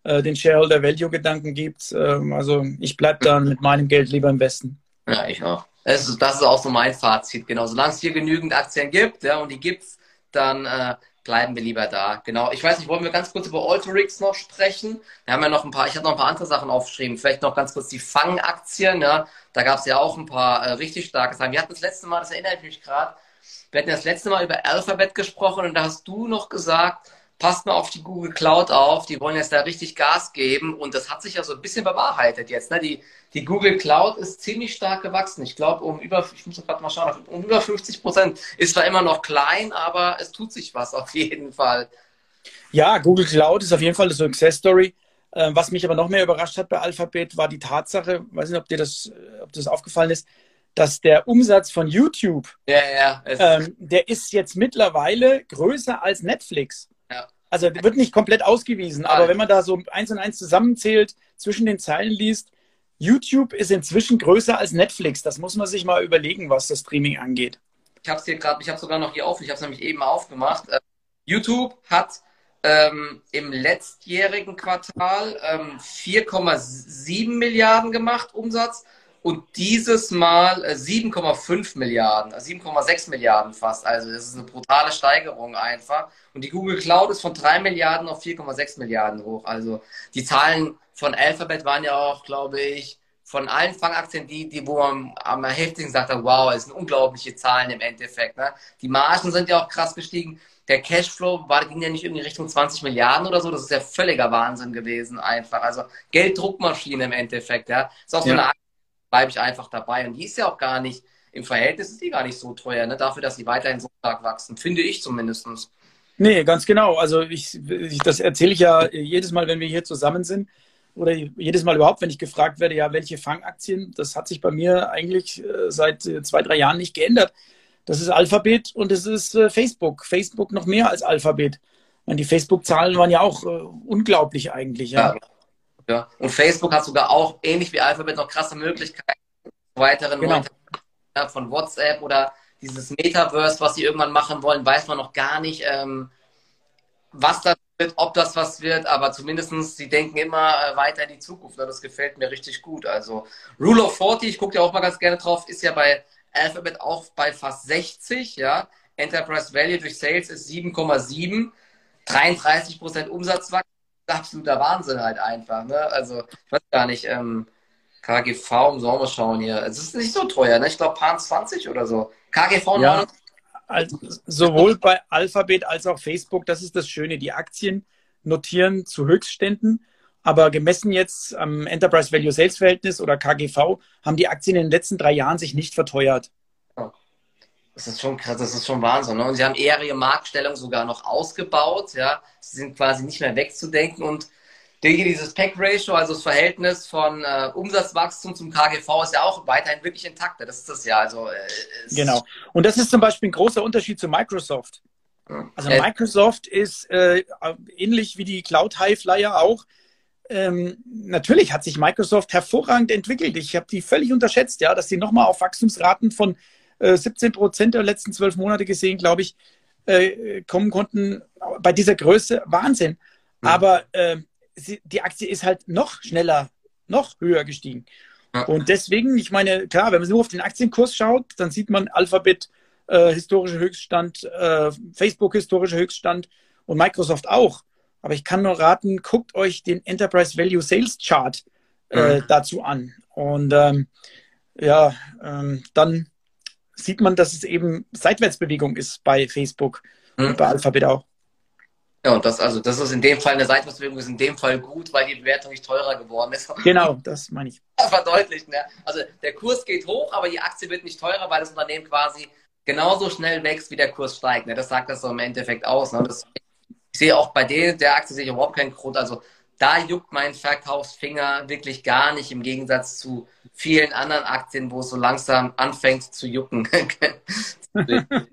äh, den Shareholder Value Gedanken gibt? Ähm, also ich bleibe dann mit meinem Geld lieber im Westen. Ja, ich auch. Das ist, das ist auch so mein Fazit, genau. Solange es hier genügend Aktien gibt, ja, und die gibt's, dann äh, bleiben wir lieber da. Genau. Ich weiß nicht, wollen wir ganz kurz über Alterix noch sprechen? Wir haben ja noch ein paar, ich habe noch ein paar andere Sachen aufgeschrieben. Vielleicht noch ganz kurz die Fang-Aktien. Ja? Da gab es ja auch ein paar äh, richtig starke Sachen. Wir hatten das letzte Mal, das erinnere ich mich gerade, wir hatten das letzte Mal über Alphabet gesprochen und da hast du noch gesagt, passt mal auf die Google Cloud auf, die wollen jetzt da richtig Gas geben und das hat sich ja so ein bisschen bewahrheitet jetzt. Ne? Die, die Google Cloud ist ziemlich stark gewachsen. Ich glaube, um über, ich muss gerade mal schauen, um über 50 Prozent. Ist zwar immer noch klein, aber es tut sich was auf jeden Fall. Ja, Google Cloud ist auf jeden Fall eine Success Story. Ähm, was mich aber noch mehr überrascht hat bei Alphabet, war die Tatsache, weiß nicht, ob dir das, ob das aufgefallen ist, dass der Umsatz von YouTube, ja, ja, ähm, der ist jetzt mittlerweile größer als Netflix. Ja. Also wird nicht komplett ausgewiesen, aber wenn man da so eins und eins zusammenzählt, zwischen den Zeilen liest, YouTube ist inzwischen größer als Netflix. Das muss man sich mal überlegen, was das Streaming angeht. Ich habe es hier gerade, ich habe sogar noch hier auf, ich habe es nämlich eben aufgemacht. Äh, YouTube hat ähm, im letztjährigen Quartal ähm, 4,7 Milliarden gemacht Umsatz und dieses Mal 7,5 äh, Milliarden, 7,6 äh, Milliarden fast. Also das ist eine brutale Steigerung einfach. Und die Google Cloud ist von 3 Milliarden auf 4,6 Milliarden hoch. Also die Zahlen von Alphabet waren ja auch, glaube ich, von allen Fangaktien die, die wo man am heftigsten sagt, wow, es sind unglaubliche Zahlen im Endeffekt. Ne? Die Margen sind ja auch krass gestiegen. Der Cashflow war, ging ja nicht irgendwie Richtung 20 Milliarden oder so. Das ist ja völliger Wahnsinn gewesen einfach. Also Gelddruckmaschine im Endeffekt. Ja, ist auch so ja. eine bleibe ich einfach dabei. Und die ist ja auch gar nicht, im Verhältnis ist die gar nicht so teuer, ne? dafür, dass sie weiterhin so stark wachsen, finde ich zumindest. Nee, ganz genau. Also ich, ich das erzähle ich ja jedes Mal, wenn wir hier zusammen sind. Oder jedes Mal überhaupt, wenn ich gefragt werde, ja, welche Fangaktien, das hat sich bei mir eigentlich äh, seit äh, zwei, drei Jahren nicht geändert. Das ist Alphabet und es ist äh, Facebook. Facebook noch mehr als Alphabet. Und die Facebook-Zahlen waren ja auch unglaublich eigentlich. Ja. ja. Ja. Und Facebook hat sogar auch, ähnlich wie Alphabet, noch krasse Möglichkeiten, weiteren genau. von WhatsApp oder dieses Metaverse, was sie irgendwann machen wollen, weiß man noch gar nicht, ähm, was das wird, ob das was wird, aber zumindest sie denken immer äh, weiter in die Zukunft. Ne? Das gefällt mir richtig gut. Also Rule of 40, ich gucke ja auch mal ganz gerne drauf, ist ja bei Alphabet auch bei fast 60, ja. Enterprise Value durch Sales ist 7,7, 33% Umsatzwachstum absoluter Wahnsinn halt einfach. Ne? Also, ich weiß gar nicht, ähm, KGV, wir mal schauen hier. Es ist nicht so teuer, ne? Ich glaube, Paar 20 oder so. KGV ja, 9. Also, sowohl bei Alphabet als auch Facebook, das ist das Schöne. Die Aktien notieren zu Höchstständen, aber gemessen jetzt am Enterprise Value Sales Verhältnis oder KGV haben die Aktien in den letzten drei Jahren sich nicht verteuert. Das ist schon krass, das ist schon Wahnsinn. Ne? Und sie haben eher ihre Marktstellung sogar noch ausgebaut, ja. Sie sind quasi nicht mehr wegzudenken und dieses Pack-Ratio, also das Verhältnis von äh, Umsatzwachstum zum KGV, ist ja auch weiterhin wirklich intakt. Das ist das ja. Also, äh, genau. Und das ist zum Beispiel ein großer Unterschied zu Microsoft. Also äh, Microsoft ist äh, ähnlich wie die Cloud Highflyer auch. Ähm, natürlich hat sich Microsoft hervorragend entwickelt. Ich habe die völlig unterschätzt, ja, dass sie nochmal auf Wachstumsraten von 17 äh, Prozent der letzten zwölf Monate gesehen, glaube ich, äh, kommen konnten bei dieser Größe. Wahnsinn. Mhm. Aber äh, sie, die Aktie ist halt noch schneller, noch höher gestiegen. Ja. Und deswegen, ich meine, klar, wenn man nur auf den Aktienkurs schaut, dann sieht man Alphabet äh, historischer Höchststand, äh, Facebook historischer Höchststand und Microsoft auch. Aber ich kann nur raten, guckt euch den Enterprise Value Sales Chart äh, mhm. dazu an. Und ähm, ja, ähm, dann sieht man, dass es eben Seitwärtsbewegung ist bei Facebook mhm. und bei Alphabet auch. Ja, und das, also, das ist in dem Fall, eine Seitwärtsbewegung ist in dem Fall gut, weil die Bewertung nicht teurer geworden ist. Genau, das meine ich. Das verdeutlicht, ne? Also, der Kurs geht hoch, aber die Aktie wird nicht teurer, weil das Unternehmen quasi genauso schnell wächst, wie der Kurs steigt. Ne? Das sagt das so im Endeffekt aus. Ne? Das, ich sehe auch bei der, der Aktie sehe ich überhaupt keinen Grund. Also, da juckt mein Verkaufsfinger wirklich gar nicht im Gegensatz zu vielen anderen Aktien, wo es so langsam anfängt zu jucken.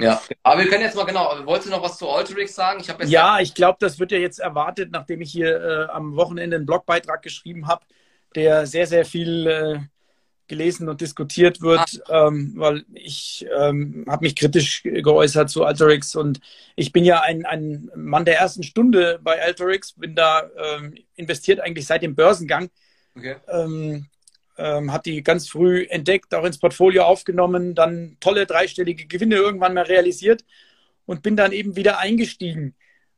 Ja, aber wir können jetzt mal genau, wolltest du noch was zu Alterix sagen? Ich ja, ich glaube, das wird ja jetzt erwartet, nachdem ich hier äh, am Wochenende einen Blogbeitrag geschrieben habe, der sehr, sehr viel äh, gelesen und diskutiert wird, ah. ähm, weil ich ähm, habe mich kritisch geäußert zu Alterix und ich bin ja ein, ein Mann der ersten Stunde bei Alterix, bin da ähm, investiert eigentlich seit dem Börsengang. Okay. Ähm, ähm, hat die ganz früh entdeckt, auch ins Portfolio aufgenommen, dann tolle dreistellige Gewinne irgendwann mal realisiert und bin dann eben wieder eingestiegen.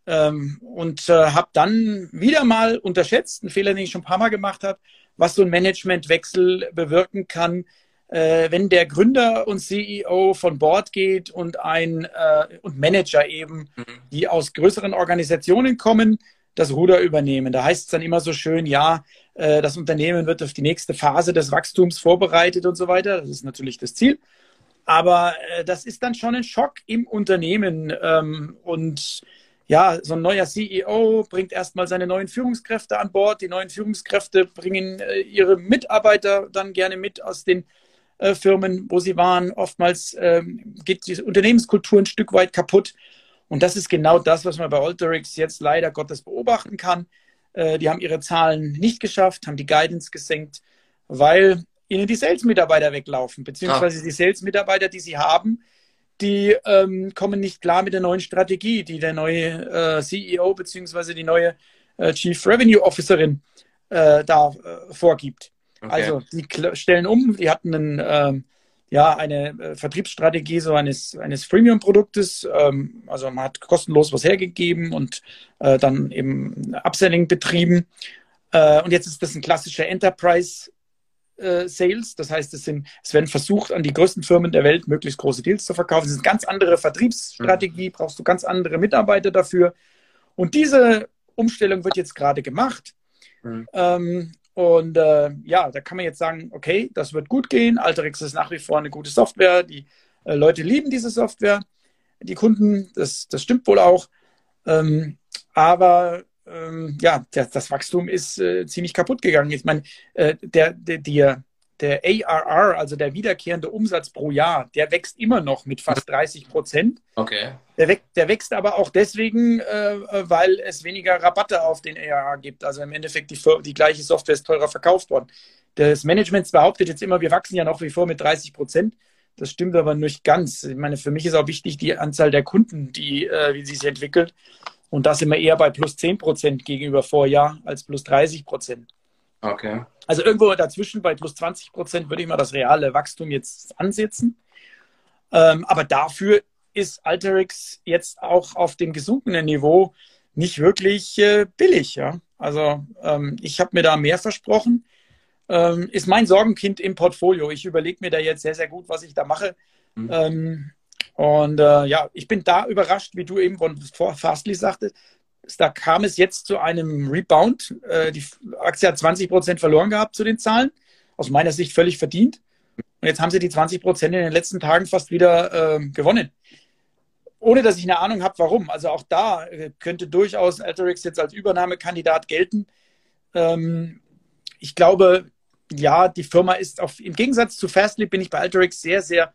Ähm, und äh, habe dann wieder mal unterschätzt, einen Fehler, den ich schon ein paar Mal gemacht habe, was so ein Managementwechsel bewirken kann, äh, wenn der Gründer und CEO von Bord geht und ein äh, und Manager eben, mhm. die aus größeren Organisationen kommen, das Ruder übernehmen. Da heißt es dann immer so schön, ja, äh, das Unternehmen wird auf die nächste Phase des Wachstums vorbereitet und so weiter. Das ist natürlich das Ziel. Aber äh, das ist dann schon ein Schock im Unternehmen. Ähm, und ja, so ein neuer CEO bringt erstmal seine neuen Führungskräfte an Bord. Die neuen Führungskräfte bringen äh, ihre Mitarbeiter dann gerne mit aus den Firmen, wo sie waren. Oftmals ähm, geht die Unternehmenskultur ein Stück weit kaputt. Und das ist genau das, was man bei Alterix jetzt leider Gottes beobachten kann. Äh, die haben ihre Zahlen nicht geschafft, haben die Guidance gesenkt, weil ihnen die Sales-Mitarbeiter weglaufen, beziehungsweise die Sales-Mitarbeiter, die sie haben, die ähm, kommen nicht klar mit der neuen Strategie, die der neue äh, CEO beziehungsweise die neue äh, Chief Revenue Officerin äh, da äh, vorgibt. Okay. Also die stellen um, die hatten einen ähm, ja, eine äh, Vertriebsstrategie so eines, eines Freemium-Produktes. Ähm, also man hat kostenlos was hergegeben und äh, dann eben Upselling betrieben. Und jetzt ist das ein klassischer Enterprise Sales. Das heißt, es, sind, es werden versucht, an die größten Firmen der Welt möglichst große Deals zu verkaufen. Das ist eine ganz andere Vertriebsstrategie, mhm. brauchst du ganz andere Mitarbeiter dafür. Und diese Umstellung wird jetzt gerade gemacht. Mhm. Ähm, und äh, ja, da kann man jetzt sagen, okay, das wird gut gehen. Alterix ist nach wie vor eine gute Software. Die äh, Leute lieben diese Software. Die Kunden, das, das stimmt wohl auch. Ähm, aber ähm, ja, der, das Wachstum ist äh, ziemlich kaputt gegangen. Ich meine, äh, der, der, der, der ARR, also der wiederkehrende Umsatz pro Jahr, der wächst immer noch mit fast 30 Prozent. Okay. Der, wächst, der wächst aber auch deswegen, äh, weil es weniger Rabatte auf den ARR gibt. Also im Endeffekt die, die gleiche Software ist teurer verkauft worden. Das Management behauptet jetzt immer, wir wachsen ja noch wie vor mit 30 Prozent. Das stimmt aber nicht ganz. Ich meine, für mich ist auch wichtig die Anzahl der Kunden, die, äh, wie sie sich entwickelt. Und da sind wir eher bei plus 10 Prozent gegenüber Vorjahr als plus 30 Prozent. Okay. Also irgendwo dazwischen bei plus 20 Prozent würde ich mal das reale Wachstum jetzt ansetzen. Ähm, aber dafür ist Alterix jetzt auch auf dem gesunkenen Niveau nicht wirklich äh, billig. Ja? Also ähm, ich habe mir da mehr versprochen. Ähm, ist mein Sorgenkind im Portfolio. Ich überlege mir da jetzt sehr, sehr gut, was ich da mache. Mhm. Und äh, ja, ich bin da überrascht, wie du eben von Fastly sagtest, da kam es jetzt zu einem Rebound. Äh, die Aktie hat 20 Prozent verloren gehabt zu den Zahlen. Aus meiner Sicht völlig verdient. Und jetzt haben sie die 20 Prozent in den letzten Tagen fast wieder äh, gewonnen. Ohne dass ich eine Ahnung habe, warum. Also auch da äh, könnte durchaus Alterix jetzt als Übernahmekandidat gelten. Ähm, ich glaube, ja, die Firma ist auf, im Gegensatz zu Fastly bin ich bei Alterix sehr, sehr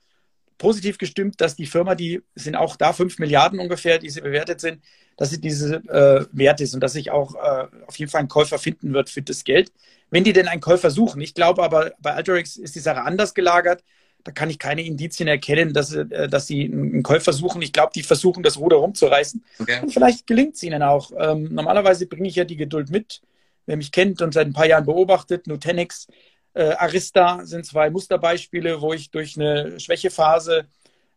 positiv gestimmt, dass die Firma, die sind auch da 5 Milliarden ungefähr, die sie bewertet sind, dass sie diese äh, wert ist und dass sich auch äh, auf jeden Fall ein Käufer finden wird für das Geld, wenn die denn einen Käufer suchen. Ich glaube aber, bei Alterix ist die Sache anders gelagert. Da kann ich keine Indizien erkennen, dass, äh, dass sie einen Käufer suchen. Ich glaube, die versuchen, das Ruder rumzureißen. Okay. Und vielleicht gelingt es ihnen auch. Ähm, normalerweise bringe ich ja die Geduld mit. Wer mich kennt und seit ein paar Jahren beobachtet, Nutanix, äh, Arista sind zwei Musterbeispiele, wo ich durch eine Schwächephase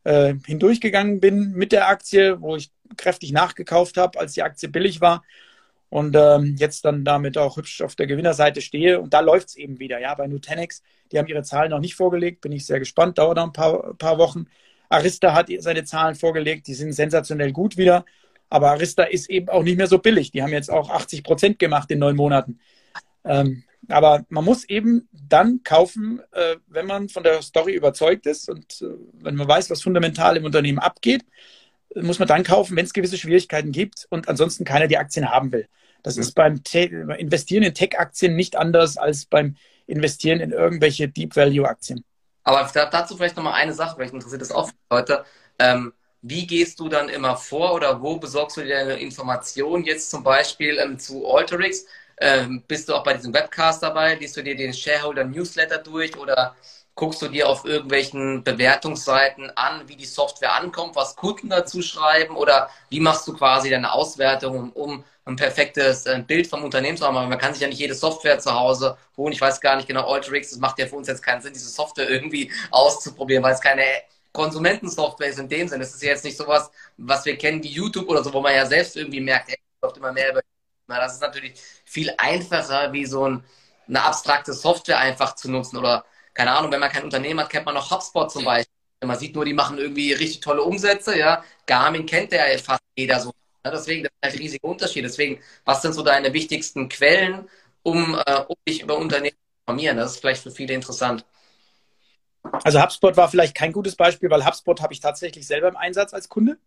äh, hindurchgegangen bin mit der Aktie, wo ich kräftig nachgekauft habe, als die Aktie billig war und ähm, jetzt dann damit auch hübsch auf der Gewinnerseite stehe. Und da läuft es eben wieder. Ja, bei Nutanix, die haben ihre Zahlen noch nicht vorgelegt, bin ich sehr gespannt, dauert noch ein paar, paar Wochen. Arista hat seine Zahlen vorgelegt, die sind sensationell gut wieder. Aber Arista ist eben auch nicht mehr so billig. Die haben jetzt auch 80 Prozent gemacht in neun Monaten. Ähm, aber man muss eben dann kaufen, äh, wenn man von der Story überzeugt ist und äh, wenn man weiß, was fundamental im Unternehmen abgeht, muss man dann kaufen, wenn es gewisse Schwierigkeiten gibt und ansonsten keiner die Aktien haben will. Das mhm. ist beim Investieren in Tech-Aktien nicht anders als beim Investieren in irgendwelche Deep-Value-Aktien. Aber dazu vielleicht nochmal eine Sache, vielleicht interessiert das auch Leute. Ähm, wie gehst du dann immer vor oder wo besorgst du dir deine Informationen jetzt zum Beispiel ähm, zu Alterix? Ähm, bist du auch bei diesem Webcast dabei? Liest du dir den Shareholder Newsletter durch oder guckst du dir auf irgendwelchen Bewertungsseiten an, wie die Software ankommt, was Kunden dazu schreiben oder wie machst du quasi deine Auswertung, um ein perfektes äh, Bild vom Unternehmen zu haben? Aber man kann sich ja nicht jede Software zu Hause holen. Ich weiß gar nicht genau, Alterix, das macht ja für uns jetzt keinen Sinn, diese Software irgendwie auszuprobieren, weil es keine Konsumentensoftware ist in dem Sinne. Es ist ja jetzt nicht sowas, was wir kennen wie YouTube oder so, wo man ja selbst irgendwie merkt, ey, läuft immer mehr über. Na, das ist natürlich viel einfacher, wie so ein, eine abstrakte Software einfach zu nutzen oder keine Ahnung, wenn man kein Unternehmen hat, kennt man noch HubSpot zum Beispiel. Man sieht nur, die machen irgendwie richtig tolle Umsätze, ja. Garmin kennt ja fast jeder so. Ja, deswegen, das ist ein riesiger Unterschied. Deswegen, was sind so deine wichtigsten Quellen, um, äh, um dich über Unternehmen zu informieren? Das ist vielleicht für viele interessant. Also HubSpot war vielleicht kein gutes Beispiel, weil HubSpot habe ich tatsächlich selber im Einsatz als Kunde.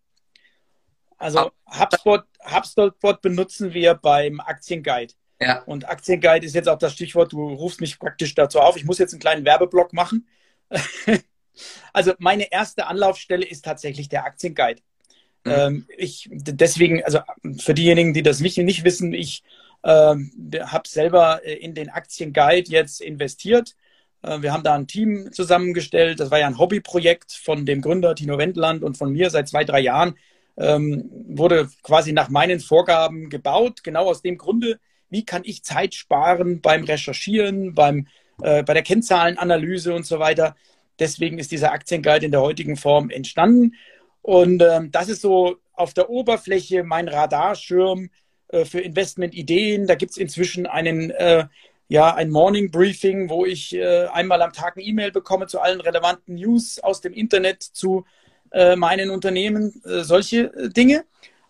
Also HubSpot, HubSpot benutzen wir beim Aktienguide. Ja. Und Aktienguide ist jetzt auch das Stichwort, du rufst mich praktisch dazu auf. Ich muss jetzt einen kleinen Werbeblock machen. also meine erste Anlaufstelle ist tatsächlich der Aktienguide. Mhm. Ähm, ich deswegen, also für diejenigen, die das nicht, nicht wissen, ich ähm, habe selber äh, in den Aktienguide jetzt investiert. Äh, wir haben da ein Team zusammengestellt. Das war ja ein Hobbyprojekt von dem Gründer Tino Wendland und von mir seit zwei, drei Jahren. Ähm, wurde quasi nach meinen Vorgaben gebaut, genau aus dem Grunde, wie kann ich Zeit sparen beim Recherchieren, beim, äh, bei der Kennzahlenanalyse und so weiter. Deswegen ist dieser Aktienguide in der heutigen Form entstanden. Und ähm, das ist so auf der Oberfläche mein Radarschirm äh, für Investmentideen. Da gibt es inzwischen einen, äh, ja, ein Morning Briefing, wo ich äh, einmal am Tag eine E-Mail bekomme zu allen relevanten News aus dem Internet zu äh, meinen Unternehmen, äh, solche Dinge.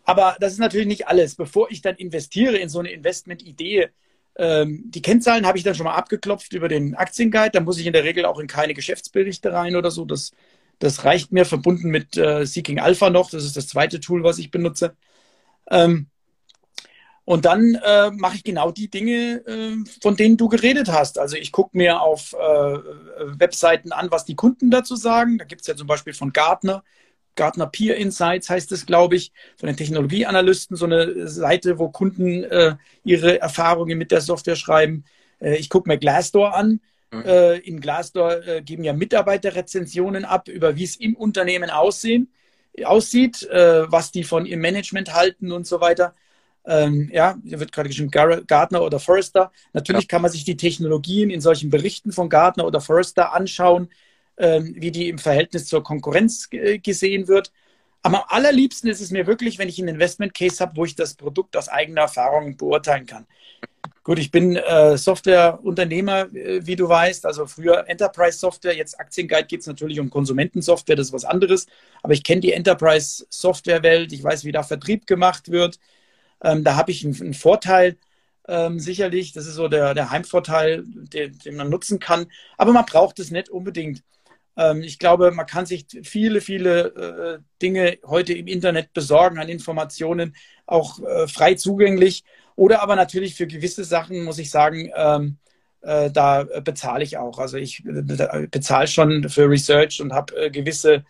Aber das ist natürlich nicht alles. Bevor ich dann investiere in so eine Investmentidee, ähm, die Kennzahlen habe ich dann schon mal abgeklopft über den Aktienguide. Da muss ich in der Regel auch in keine Geschäftsberichte rein oder so. Das, das reicht mir, verbunden mit äh, Seeking Alpha noch. Das ist das zweite Tool, was ich benutze. Ähm, und dann äh, mache ich genau die Dinge, äh, von denen du geredet hast. Also ich gucke mir auf äh, Webseiten an, was die Kunden dazu sagen. Da gibt es ja zum Beispiel von Gartner Gartner Peer Insights heißt es, glaube ich, von den Technologieanalysten, so eine Seite, wo Kunden äh, ihre Erfahrungen mit der Software schreiben. Äh, ich gucke mir Glassdoor an. Mhm. Äh, in Glassdoor äh, geben ja Mitarbeiter Rezensionen ab, über wie es im Unternehmen aussehen, aussieht, äh, was die von ihrem Management halten und so weiter. Ähm, ja, hier wird gerade geschrieben Gartner oder Forrester. Natürlich ja. kann man sich die Technologien in solchen Berichten von Gartner oder Forrester anschauen ähm, wie die im Verhältnis zur Konkurrenz gesehen wird. Aber am allerliebsten ist es mir wirklich, wenn ich einen Investment Case habe, wo ich das Produkt aus eigener Erfahrung beurteilen kann. Gut, ich bin äh, Softwareunternehmer, äh, wie du weißt, also früher Enterprise Software, jetzt Aktienguide geht es natürlich um Konsumentensoftware, das ist was anderes. Aber ich kenne die Enterprise Software Welt, ich weiß, wie da Vertrieb gemacht wird. Ähm, da habe ich einen, einen Vorteil ähm, sicherlich. Das ist so der, der Heimvorteil, den, den man nutzen kann. Aber man braucht es nicht unbedingt. Ähm, ich glaube, man kann sich viele, viele äh, Dinge heute im Internet besorgen an Informationen, auch äh, frei zugänglich. Oder aber natürlich für gewisse Sachen muss ich sagen, ähm, äh, da bezahle ich auch. Also ich bezahle schon für Research und habe gewisse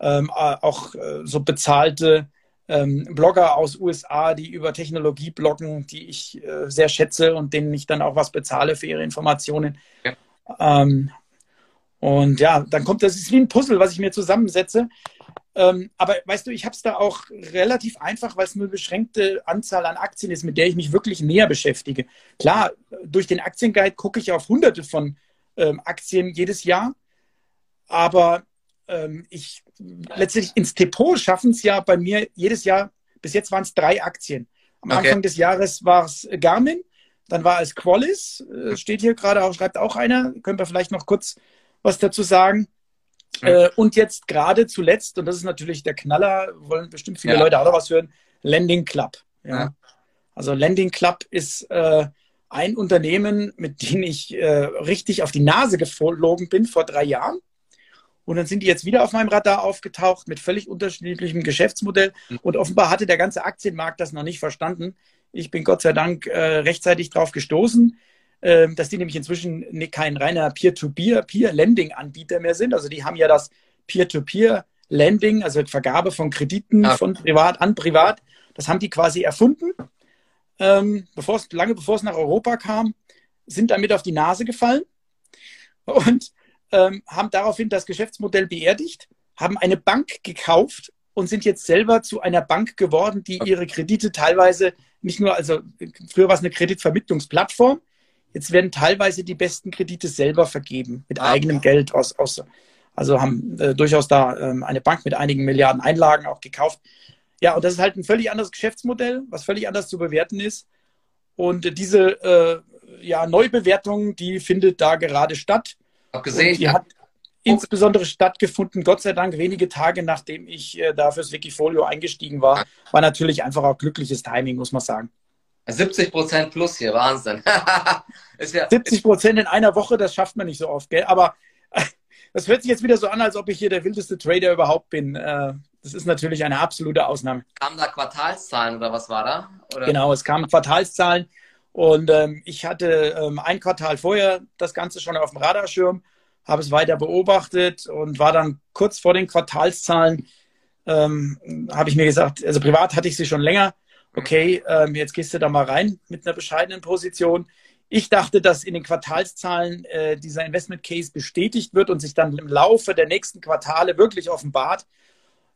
ähm, auch so bezahlte Blogger aus USA, die über Technologie bloggen, die ich sehr schätze und denen ich dann auch was bezahle für ihre Informationen. Ja. Ähm, und ja, dann kommt das ist wie ein Puzzle, was ich mir zusammensetze. Ähm, aber weißt du, ich habe es da auch relativ einfach, weil es nur eine beschränkte Anzahl an Aktien ist, mit der ich mich wirklich näher beschäftige. Klar, durch den Aktienguide gucke ich auf hunderte von ähm, Aktien jedes Jahr, aber ähm, ich letztendlich ins Depot schaffen es ja bei mir jedes Jahr, bis jetzt waren es drei Aktien. Am okay. Anfang des Jahres war es Garmin, dann war es Qualis, äh, steht hier gerade auch, schreibt auch einer, können wir vielleicht noch kurz was dazu sagen. Ja. Äh, und jetzt gerade zuletzt, und das ist natürlich der Knaller, wollen bestimmt viele ja. Leute auch noch was hören, Lending Club. Ja. ja. Also Lending Club ist äh, ein Unternehmen, mit dem ich äh, richtig auf die Nase geflogen bin vor drei Jahren. Und dann sind die jetzt wieder auf meinem Radar aufgetaucht mit völlig unterschiedlichem Geschäftsmodell. Mhm. Und offenbar hatte der ganze Aktienmarkt das noch nicht verstanden. Ich bin Gott sei Dank äh, rechtzeitig drauf gestoßen, äh, dass die nämlich inzwischen kein reiner Peer-to-Peer-Peer-Lending-Anbieter mehr sind. Also die haben ja das Peer-to-Peer-Lending, also Vergabe von Krediten ja. von privat an privat. Das haben die quasi erfunden ähm, bevor es, lange bevor es nach Europa kam, sind damit auf die Nase gefallen und ähm, haben daraufhin das Geschäftsmodell beerdigt, haben eine Bank gekauft und sind jetzt selber zu einer Bank geworden, die ihre Kredite teilweise nicht nur, also früher war es eine Kreditvermittlungsplattform, jetzt werden teilweise die besten Kredite selber vergeben mit ah, eigenem Geld aus, aus also haben äh, durchaus da ähm, eine Bank mit einigen Milliarden Einlagen auch gekauft. Ja, und das ist halt ein völlig anderes Geschäftsmodell, was völlig anders zu bewerten ist. Und diese äh, ja, Neubewertung, die findet da gerade statt. Hab gesehen. Die hat insbesondere stattgefunden, Gott sei Dank, wenige Tage nachdem ich äh, da fürs Wikifolio eingestiegen war. War natürlich einfach auch glückliches Timing, muss man sagen. 70 Prozent plus hier, Wahnsinn. ja, 70 Prozent in einer Woche, das schafft man nicht so oft, gell? Aber das hört sich jetzt wieder so an, als ob ich hier der wildeste Trader überhaupt bin. Äh, das ist natürlich eine absolute Ausnahme. Kamen da Quartalszahlen oder was war da? Oder? Genau, es kamen Quartalszahlen und ähm, ich hatte ähm, ein Quartal vorher das Ganze schon auf dem Radarschirm, habe es weiter beobachtet und war dann kurz vor den Quartalszahlen, ähm, habe ich mir gesagt, also privat hatte ich sie schon länger, okay, ähm, jetzt gehst du da mal rein mit einer bescheidenen Position. Ich dachte, dass in den Quartalszahlen äh, dieser Investment Case bestätigt wird und sich dann im Laufe der nächsten Quartale wirklich offenbart.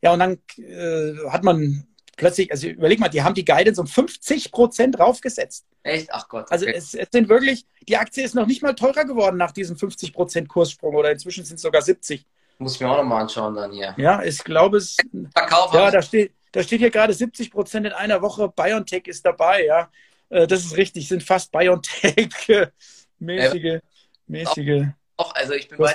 Ja, und dann äh, hat man plötzlich, also überleg mal, die haben die Guidance um 50 Prozent raufgesetzt. Echt? Ach Gott. Also okay. Also es, es, sind wirklich, die Aktie ist noch nicht mal teurer geworden nach diesem 50 Prozent Kurssprung oder inzwischen sind es sogar 70. Muss ich mir auch nochmal anschauen dann hier. Ja, ich glaube es. Verkauf ja, da steht, da steht hier gerade 70 Prozent in einer Woche. BioNTech ist dabei, ja. Äh, das ist richtig, sind fast BioNTech-mäßige, äh, mäßige. Auch, also ich bin bei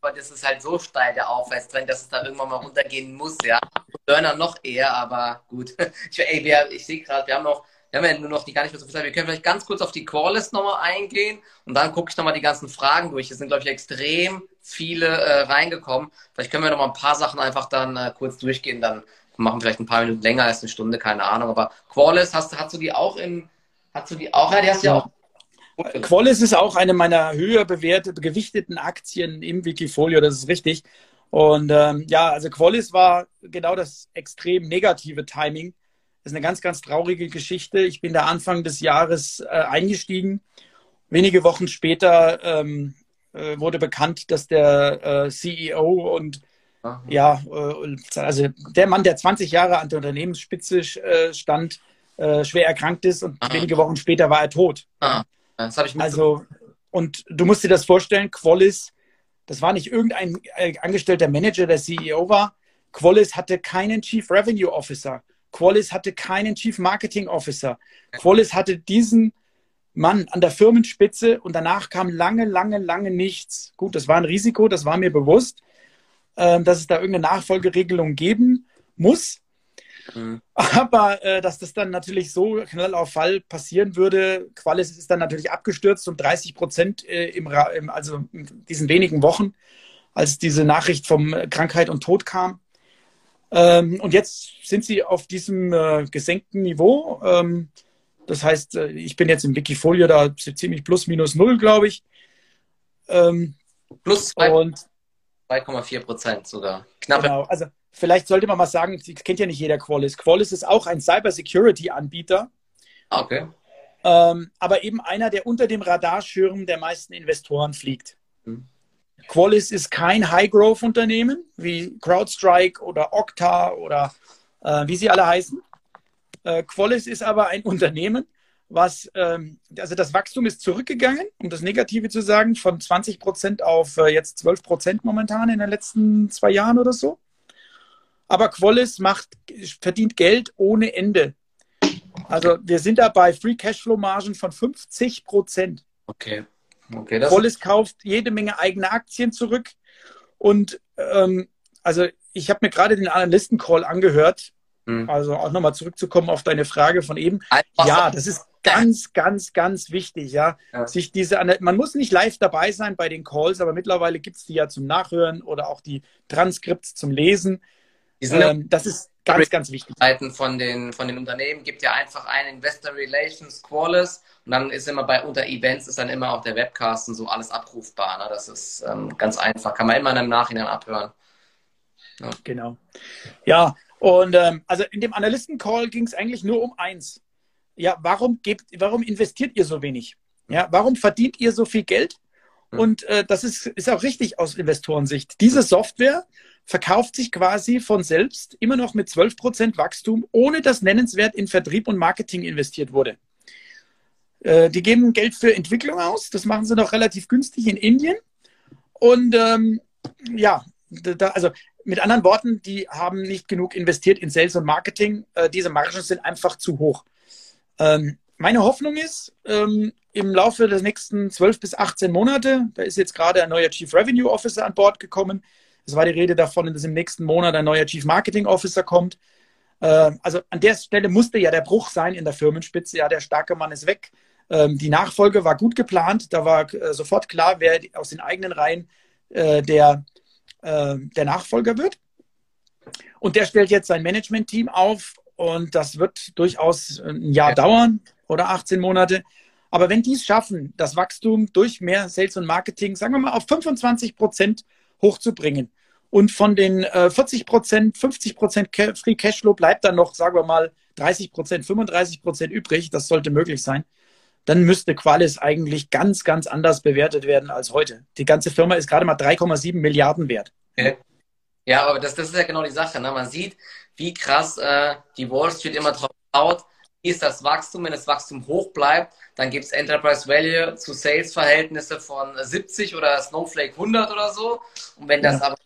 aber das ist halt so steil der Aufwärtstrend, dass es da irgendwann mal runtergehen muss, ja. Burner noch eher, aber gut. Ich, ich sehe gerade, wir haben noch, wir haben ja nur noch die gar nicht mehr so viel Zeit. Wir können vielleicht ganz kurz auf die Qualist nochmal eingehen und dann gucke ich nochmal die ganzen Fragen durch. Es sind, glaube ich, extrem viele äh, reingekommen. Vielleicht können wir nochmal ein paar Sachen einfach dann äh, kurz durchgehen, dann machen wir vielleicht ein paar Minuten länger als eine Stunde, keine Ahnung. Aber Qualist, hast, hast du die auch in, hast du die auch, ja, die hast du ja auch Qualys ist auch eine meiner höher bewerteten, gewichteten Aktien im Wikifolio, das ist richtig. Und ähm, ja, also Qualys war genau das extrem negative Timing. Das ist eine ganz, ganz traurige Geschichte. Ich bin da Anfang des Jahres äh, eingestiegen. Wenige Wochen später ähm, äh, wurde bekannt, dass der äh, CEO und Aha. ja, äh, also der Mann, der 20 Jahre an der Unternehmensspitze äh, stand, äh, schwer erkrankt ist und Aha. wenige Wochen später war er tot. Aha. Das habe ich Also, und du musst dir das vorstellen, Qualys, das war nicht irgendein äh, angestellter Manager, der CEO war. Qualys hatte keinen Chief Revenue Officer. Qualys hatte keinen Chief Marketing Officer. Qualys hatte diesen Mann an der Firmenspitze und danach kam lange, lange, lange nichts. Gut, das war ein Risiko, das war mir bewusst, äh, dass es da irgendeine Nachfolgeregelung geben muss. Mhm. Aber äh, dass das dann natürlich so knall auf Fall passieren würde, Qualis ist dann natürlich abgestürzt um 30 Prozent äh, im, im, also in diesen wenigen Wochen, als diese Nachricht vom Krankheit und Tod kam. Ähm, und jetzt sind sie auf diesem äh, gesenkten Niveau. Ähm, das heißt, äh, ich bin jetzt im Wikifolio da ziemlich plus minus null, glaube ich. Ähm, plus 2,4 Prozent sogar. Knapp. Genau, also vielleicht sollte man mal sagen, kennt ja nicht jeder Qualys. Qualys ist auch ein Cybersecurity-Anbieter. Okay. Ähm, aber eben einer, der unter dem Radarschirm der meisten Investoren fliegt. Hm. Qualys ist kein High-Growth-Unternehmen wie CrowdStrike oder Okta oder äh, wie sie alle heißen. Äh, Qualys ist aber ein Unternehmen, was, ähm, also das Wachstum ist zurückgegangen, um das Negative zu sagen, von 20 Prozent auf äh, jetzt 12 Prozent momentan in den letzten zwei Jahren oder so. Aber Qualys macht, verdient Geld ohne Ende. Also wir sind da bei Free Cashflow Margen von 50 Prozent. Okay. okay Qualys kauft jede Menge eigene Aktien zurück. Und ähm, also ich habe mir gerade den Analysten-Call angehört Mhm. Also auch nochmal zurückzukommen auf deine Frage von eben. Einfach ja, das ist ganz, ganz, ganz wichtig, ja. ja. Sich diese, man muss nicht live dabei sein bei den Calls, aber mittlerweile gibt es die ja zum Nachhören oder auch die Transkripts zum Lesen. Ähm, das ist ganz, ganz wichtig. Von den, von den Unternehmen gibt ja einfach einen Investor Relations Qualys und dann ist immer bei unter Events ist dann immer auch der Webcast und so alles abrufbar. Ne? Das ist ähm, ganz einfach. Kann man immer im Nachhinein abhören. Ja. Genau. Ja, und ähm, also in dem Analysten-Call ging es eigentlich nur um eins. Ja, warum, gebt, warum investiert ihr so wenig? Ja, warum verdient ihr so viel Geld? Und äh, das ist, ist auch richtig aus Investorensicht. Diese Software verkauft sich quasi von selbst immer noch mit 12% Wachstum, ohne dass nennenswert in Vertrieb und Marketing investiert wurde. Äh, die geben Geld für Entwicklung aus. Das machen sie noch relativ günstig in Indien. Und ähm, ja, da, also mit anderen Worten, die haben nicht genug investiert in Sales und Marketing. Äh, diese Margen sind einfach zu hoch. Ähm, meine Hoffnung ist, ähm, im Laufe der nächsten 12 bis 18 Monate, da ist jetzt gerade ein neuer Chief Revenue Officer an Bord gekommen. Es war die Rede davon, dass im nächsten Monat ein neuer Chief Marketing Officer kommt. Äh, also an der Stelle musste ja der Bruch sein in der Firmenspitze. Ja, der starke Mann ist weg. Ähm, die Nachfolge war gut geplant. Da war äh, sofort klar, wer aus den eigenen Reihen äh, der äh, der Nachfolger wird. Und der stellt jetzt sein Management-Team auf und das wird durchaus ein Jahr ja. dauern oder 18 Monate. Aber wenn die es schaffen, das Wachstum durch mehr Sales und Marketing, sagen wir mal, auf 25 Prozent hochzubringen und von den äh, 40 Prozent, 50 Prozent Free Cashflow bleibt dann noch, sagen wir mal, 30 Prozent, 35 Prozent übrig, das sollte möglich sein, dann müsste Qualis eigentlich ganz, ganz anders bewertet werden als heute. Die ganze Firma ist gerade mal 3,7 Milliarden wert. Ja, aber das, das ist ja genau die Sache. Ne? Man sieht, wie krass äh, die Wall Street immer drauf. Wie ist das Wachstum? Wenn das Wachstum hoch bleibt, dann gibt es Enterprise Value zu Sales-Verhältnisse von 70 oder Snowflake 100 oder so. Und wenn das ja. aber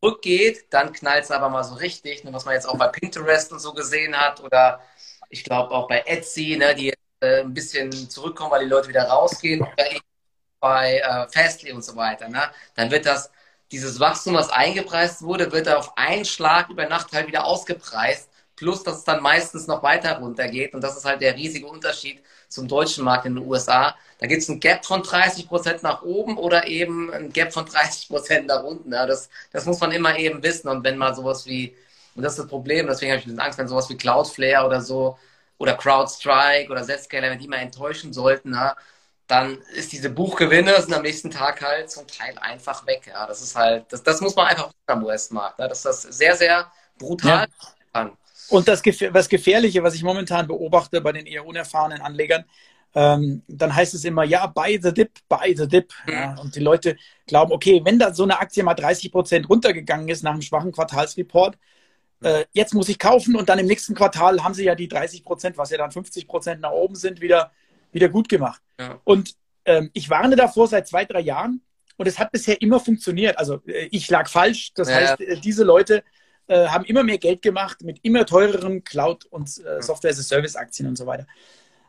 zurückgeht, dann knallt es aber mal so richtig, ne? was man jetzt auch bei Pinterest und so gesehen hat oder ich glaube auch bei Etsy, ne, die äh, ein bisschen zurückkommen, weil die Leute wieder rausgehen, bei äh, Fastly und so weiter, ne? dann wird das, dieses Wachstum, was eingepreist wurde, wird auf einen Schlag über Nacht halt wieder ausgepreist, plus dass es dann meistens noch weiter runtergeht und das ist halt der riesige Unterschied zum deutschen Markt in den USA. Da gibt es ein Gap von 30 Prozent nach oben oder eben ein Gap von 30 Prozent nach unten. Ja, das, das muss man immer eben wissen und wenn mal sowas wie, und das ist das Problem, deswegen habe ich ein bisschen Angst, wenn sowas wie Cloudflare oder so oder CrowdStrike oder Zscaler, wenn die mal enttäuschen sollten, na, dann ist diese Buchgewinne sind am nächsten Tag halt zum Teil einfach weg. Ja, das ist halt, das, das muss man einfach am US-Markt, ja, dass das sehr, sehr brutal ja. kann. Und das, was Gefährliche, was ich momentan beobachte bei den eher unerfahrenen Anlegern, ähm, dann heißt es immer, ja, buy the dip, buy the dip. Mhm. Ja, und die Leute glauben, okay, wenn da so eine Aktie mal 30 Prozent runtergegangen ist nach einem schwachen Quartalsreport, äh, jetzt muss ich kaufen und dann im nächsten Quartal haben sie ja die 30 Prozent, was ja dann 50 Prozent nach oben sind, wieder, wieder gut gemacht. Ja. Und ähm, ich warne davor seit zwei, drei Jahren und es hat bisher immer funktioniert. Also äh, ich lag falsch. Das ja. heißt, äh, diese Leute äh, haben immer mehr Geld gemacht mit immer teureren Cloud- und äh, Software-as-a-Service-Aktien und so weiter.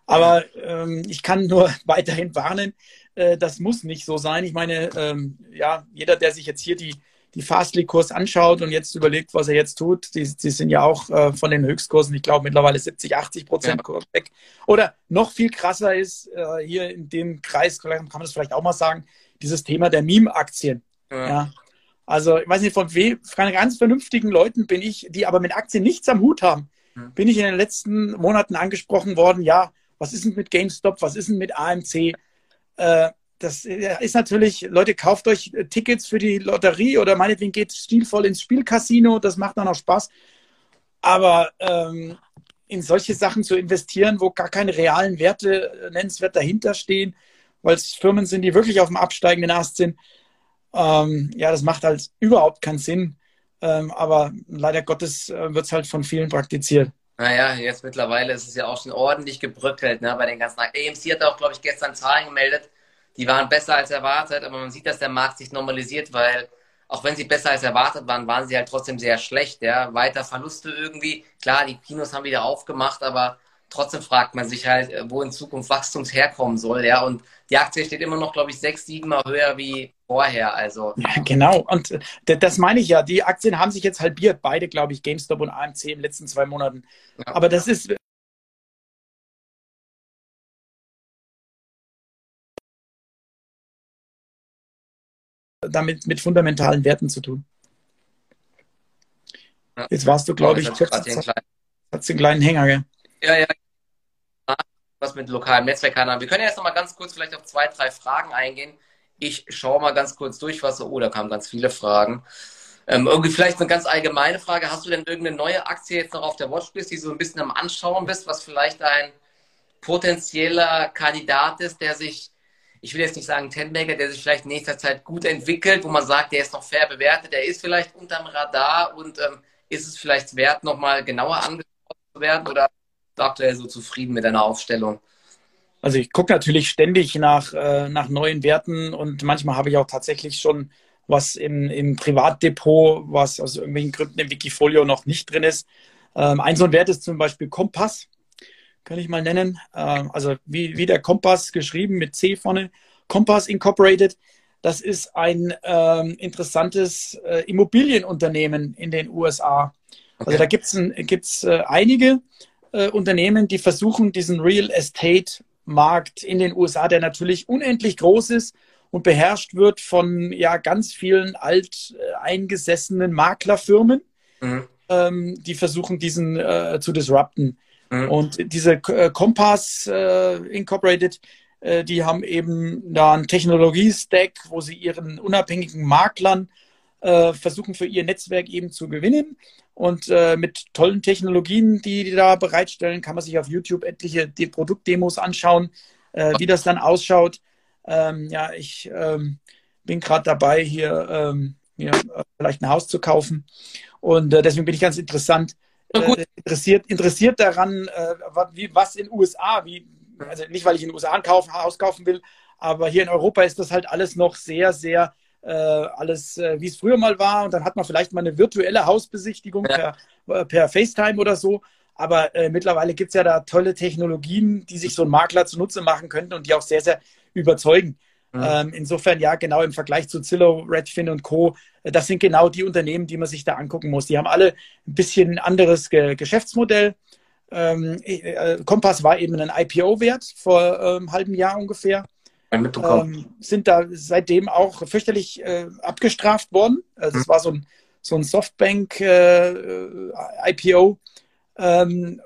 Aber ähm, ich kann nur weiterhin warnen, äh, das muss nicht so sein. Ich meine, ähm, ja, jeder, der sich jetzt hier die die Fastly-Kurs anschaut und jetzt überlegt, was er jetzt tut, die, die sind ja auch äh, von den Höchstkursen, ich glaube, mittlerweile 70, 80 Prozent ja. weg. Oder noch viel krasser ist, äh, hier in dem Kreis, kann man das vielleicht auch mal sagen, dieses Thema der Meme-Aktien. Ja. ja. Also, ich weiß nicht, von wem, von ganz vernünftigen Leuten bin ich, die aber mit Aktien nichts am Hut haben, ja. bin ich in den letzten Monaten angesprochen worden, ja, was ist denn mit GameStop, was ist denn mit AMC? Äh, das ist natürlich, Leute, kauft euch Tickets für die Lotterie oder meinetwegen geht stilvoll ins Spielcasino, das macht dann auch Spaß. Aber ähm, in solche Sachen zu investieren, wo gar keine realen Werte äh, nennenswert dahinter stehen, weil es Firmen sind, die wirklich auf dem absteigenden Ast sind, ähm, ja, das macht halt überhaupt keinen Sinn. Ähm, aber leider Gottes äh, wird es halt von vielen praktiziert. Naja, jetzt mittlerweile ist es ja auch schon ordentlich gebröckelt ne, bei den ganzen. AMC hat auch, glaube ich, gestern Zahlen gemeldet die waren besser als erwartet, aber man sieht, dass der Markt sich normalisiert, weil auch wenn sie besser als erwartet waren, waren sie halt trotzdem sehr schlecht. Ja? Weiter Verluste irgendwie. Klar, die Kinos haben wieder aufgemacht, aber trotzdem fragt man sich halt, wo in Zukunft Wachstums herkommen soll. Ja? Und die Aktie steht immer noch, glaube ich, sechs, sieben Mal höher wie vorher. Also. Ja, genau. Und äh, das meine ich ja. Die Aktien haben sich jetzt halbiert. Beide, glaube ich, GameStop und AMC in den letzten zwei Monaten. Ja. Aber das ist. damit mit fundamentalen Werten zu tun. Ja. Jetzt warst du, glaube ich, kurz, hat einen kleinen Hänger, gell? Ja, ja. Was mit lokalen Netzwerkkanälen. Wir können ja jetzt noch mal ganz kurz vielleicht auf zwei, drei Fragen eingehen. Ich schaue mal ganz kurz durch, was so. Oh, da kamen ganz viele Fragen. Ähm, irgendwie vielleicht eine ganz allgemeine Frage. Hast du denn irgendeine neue Aktie jetzt noch auf der Watchlist, die so ein bisschen am Anschauen bist, was vielleicht ein potenzieller Kandidat ist, der sich, ich will jetzt nicht sagen Tenmaker, der sich vielleicht in nächster Zeit gut entwickelt, wo man sagt, der ist noch fair bewertet, der ist vielleicht unterm Radar und ähm, ist es vielleicht wert, nochmal genauer angeschaut zu werden oder bist du aktuell so zufrieden mit deiner Aufstellung? Also ich gucke natürlich ständig nach, äh, nach neuen Werten und manchmal habe ich auch tatsächlich schon was im, im Privatdepot, was aus irgendwelchen Gründen im Wikifolio noch nicht drin ist. Ähm, ein so ein Wert ist zum Beispiel Kompass, kann ich mal nennen. Ähm, also wie, wie der Kompass geschrieben mit C vorne. Kompass Incorporated. Das ist ein ähm, interessantes äh, Immobilienunternehmen in den USA. Also okay. da gibt es gibt's, äh, einige äh, Unternehmen, die versuchen, diesen Real Estate Markt in den USA, der natürlich unendlich groß ist und beherrscht wird von ja ganz vielen alteingesessenen Maklerfirmen, mhm. ähm, die versuchen, diesen äh, zu disrupten. Mhm. Und diese äh, Compass äh, Incorporated, äh, die haben eben da einen Technologie-Stack, wo sie ihren unabhängigen Maklern äh, versuchen, für ihr Netzwerk eben zu gewinnen. Und äh, mit tollen Technologien, die die da bereitstellen, kann man sich auf YouTube etliche die Produktdemos anschauen, äh, wie das dann ausschaut. Ähm, ja, ich ähm, bin gerade dabei, hier ähm, mir äh, vielleicht ein Haus zu kaufen. Und äh, deswegen bin ich ganz interessant, äh, interessiert, interessiert daran, wie, was in den USA, wie, also nicht, weil ich in den USA ein Haus kaufen will, aber hier in Europa ist das halt alles noch sehr, sehr äh, alles, äh, wie es früher mal war. Und dann hat man vielleicht mal eine virtuelle Hausbesichtigung ja. per, äh, per FaceTime oder so. Aber äh, mittlerweile gibt es ja da tolle Technologien, die sich so ein Makler zunutze machen könnten und die auch sehr, sehr überzeugen. Mhm. Ähm, insofern, ja, genau im Vergleich zu Zillow, Redfin und Co., äh, das sind genau die Unternehmen, die man sich da angucken muss. Die haben alle ein bisschen ein anderes Ge Geschäftsmodell. Ähm, äh, Kompass war eben ein IPO-Wert vor einem ähm, halben Jahr ungefähr mitbekommen. Ähm, sind da seitdem auch fürchterlich äh, abgestraft worden. Also mhm. es war so ein, so ein Softbank-IPO. Äh, ähm,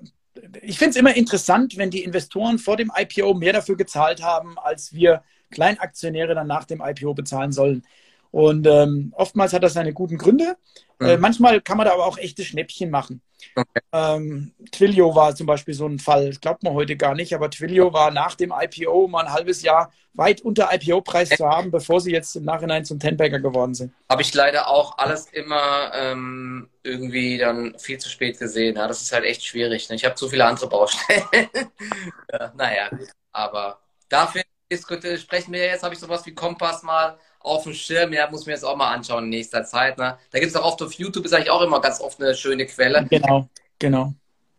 ich finde es immer interessant, wenn die Investoren vor dem IPO mehr dafür gezahlt haben, als wir Kleinaktionäre dann nach dem IPO bezahlen sollen. Und ähm, oftmals hat das seine guten Gründe. Äh, mhm. Äh, manchmal kann man da aber auch echte Schnäppchen machen. Okay. Ähm, Twilio war zum Beispiel so ein Fall, glaubt man heute gar nicht, aber Twilio war nach dem IPO mal ein halbes Jahr weit unter IPO-Preis zu haben, bevor sie jetzt im Nachhinein zum Tenbagger geworden sind. Habe ich leider auch alles immer ähm, irgendwie dann viel zu spät gesehen. Ja, das ist halt echt schwierig. Ne? Ich habe zu viele andere Baustellen. ja, naja, aber dafür sprechen wir jetzt, habe ich sowas wie Kompass mal auf dem Schirm, ja, muss mir jetzt auch mal anschauen in nächster Zeit. Ne? Da gibt es auch oft auf YouTube, ist eigentlich auch immer ganz oft eine schöne Quelle. Genau, genau.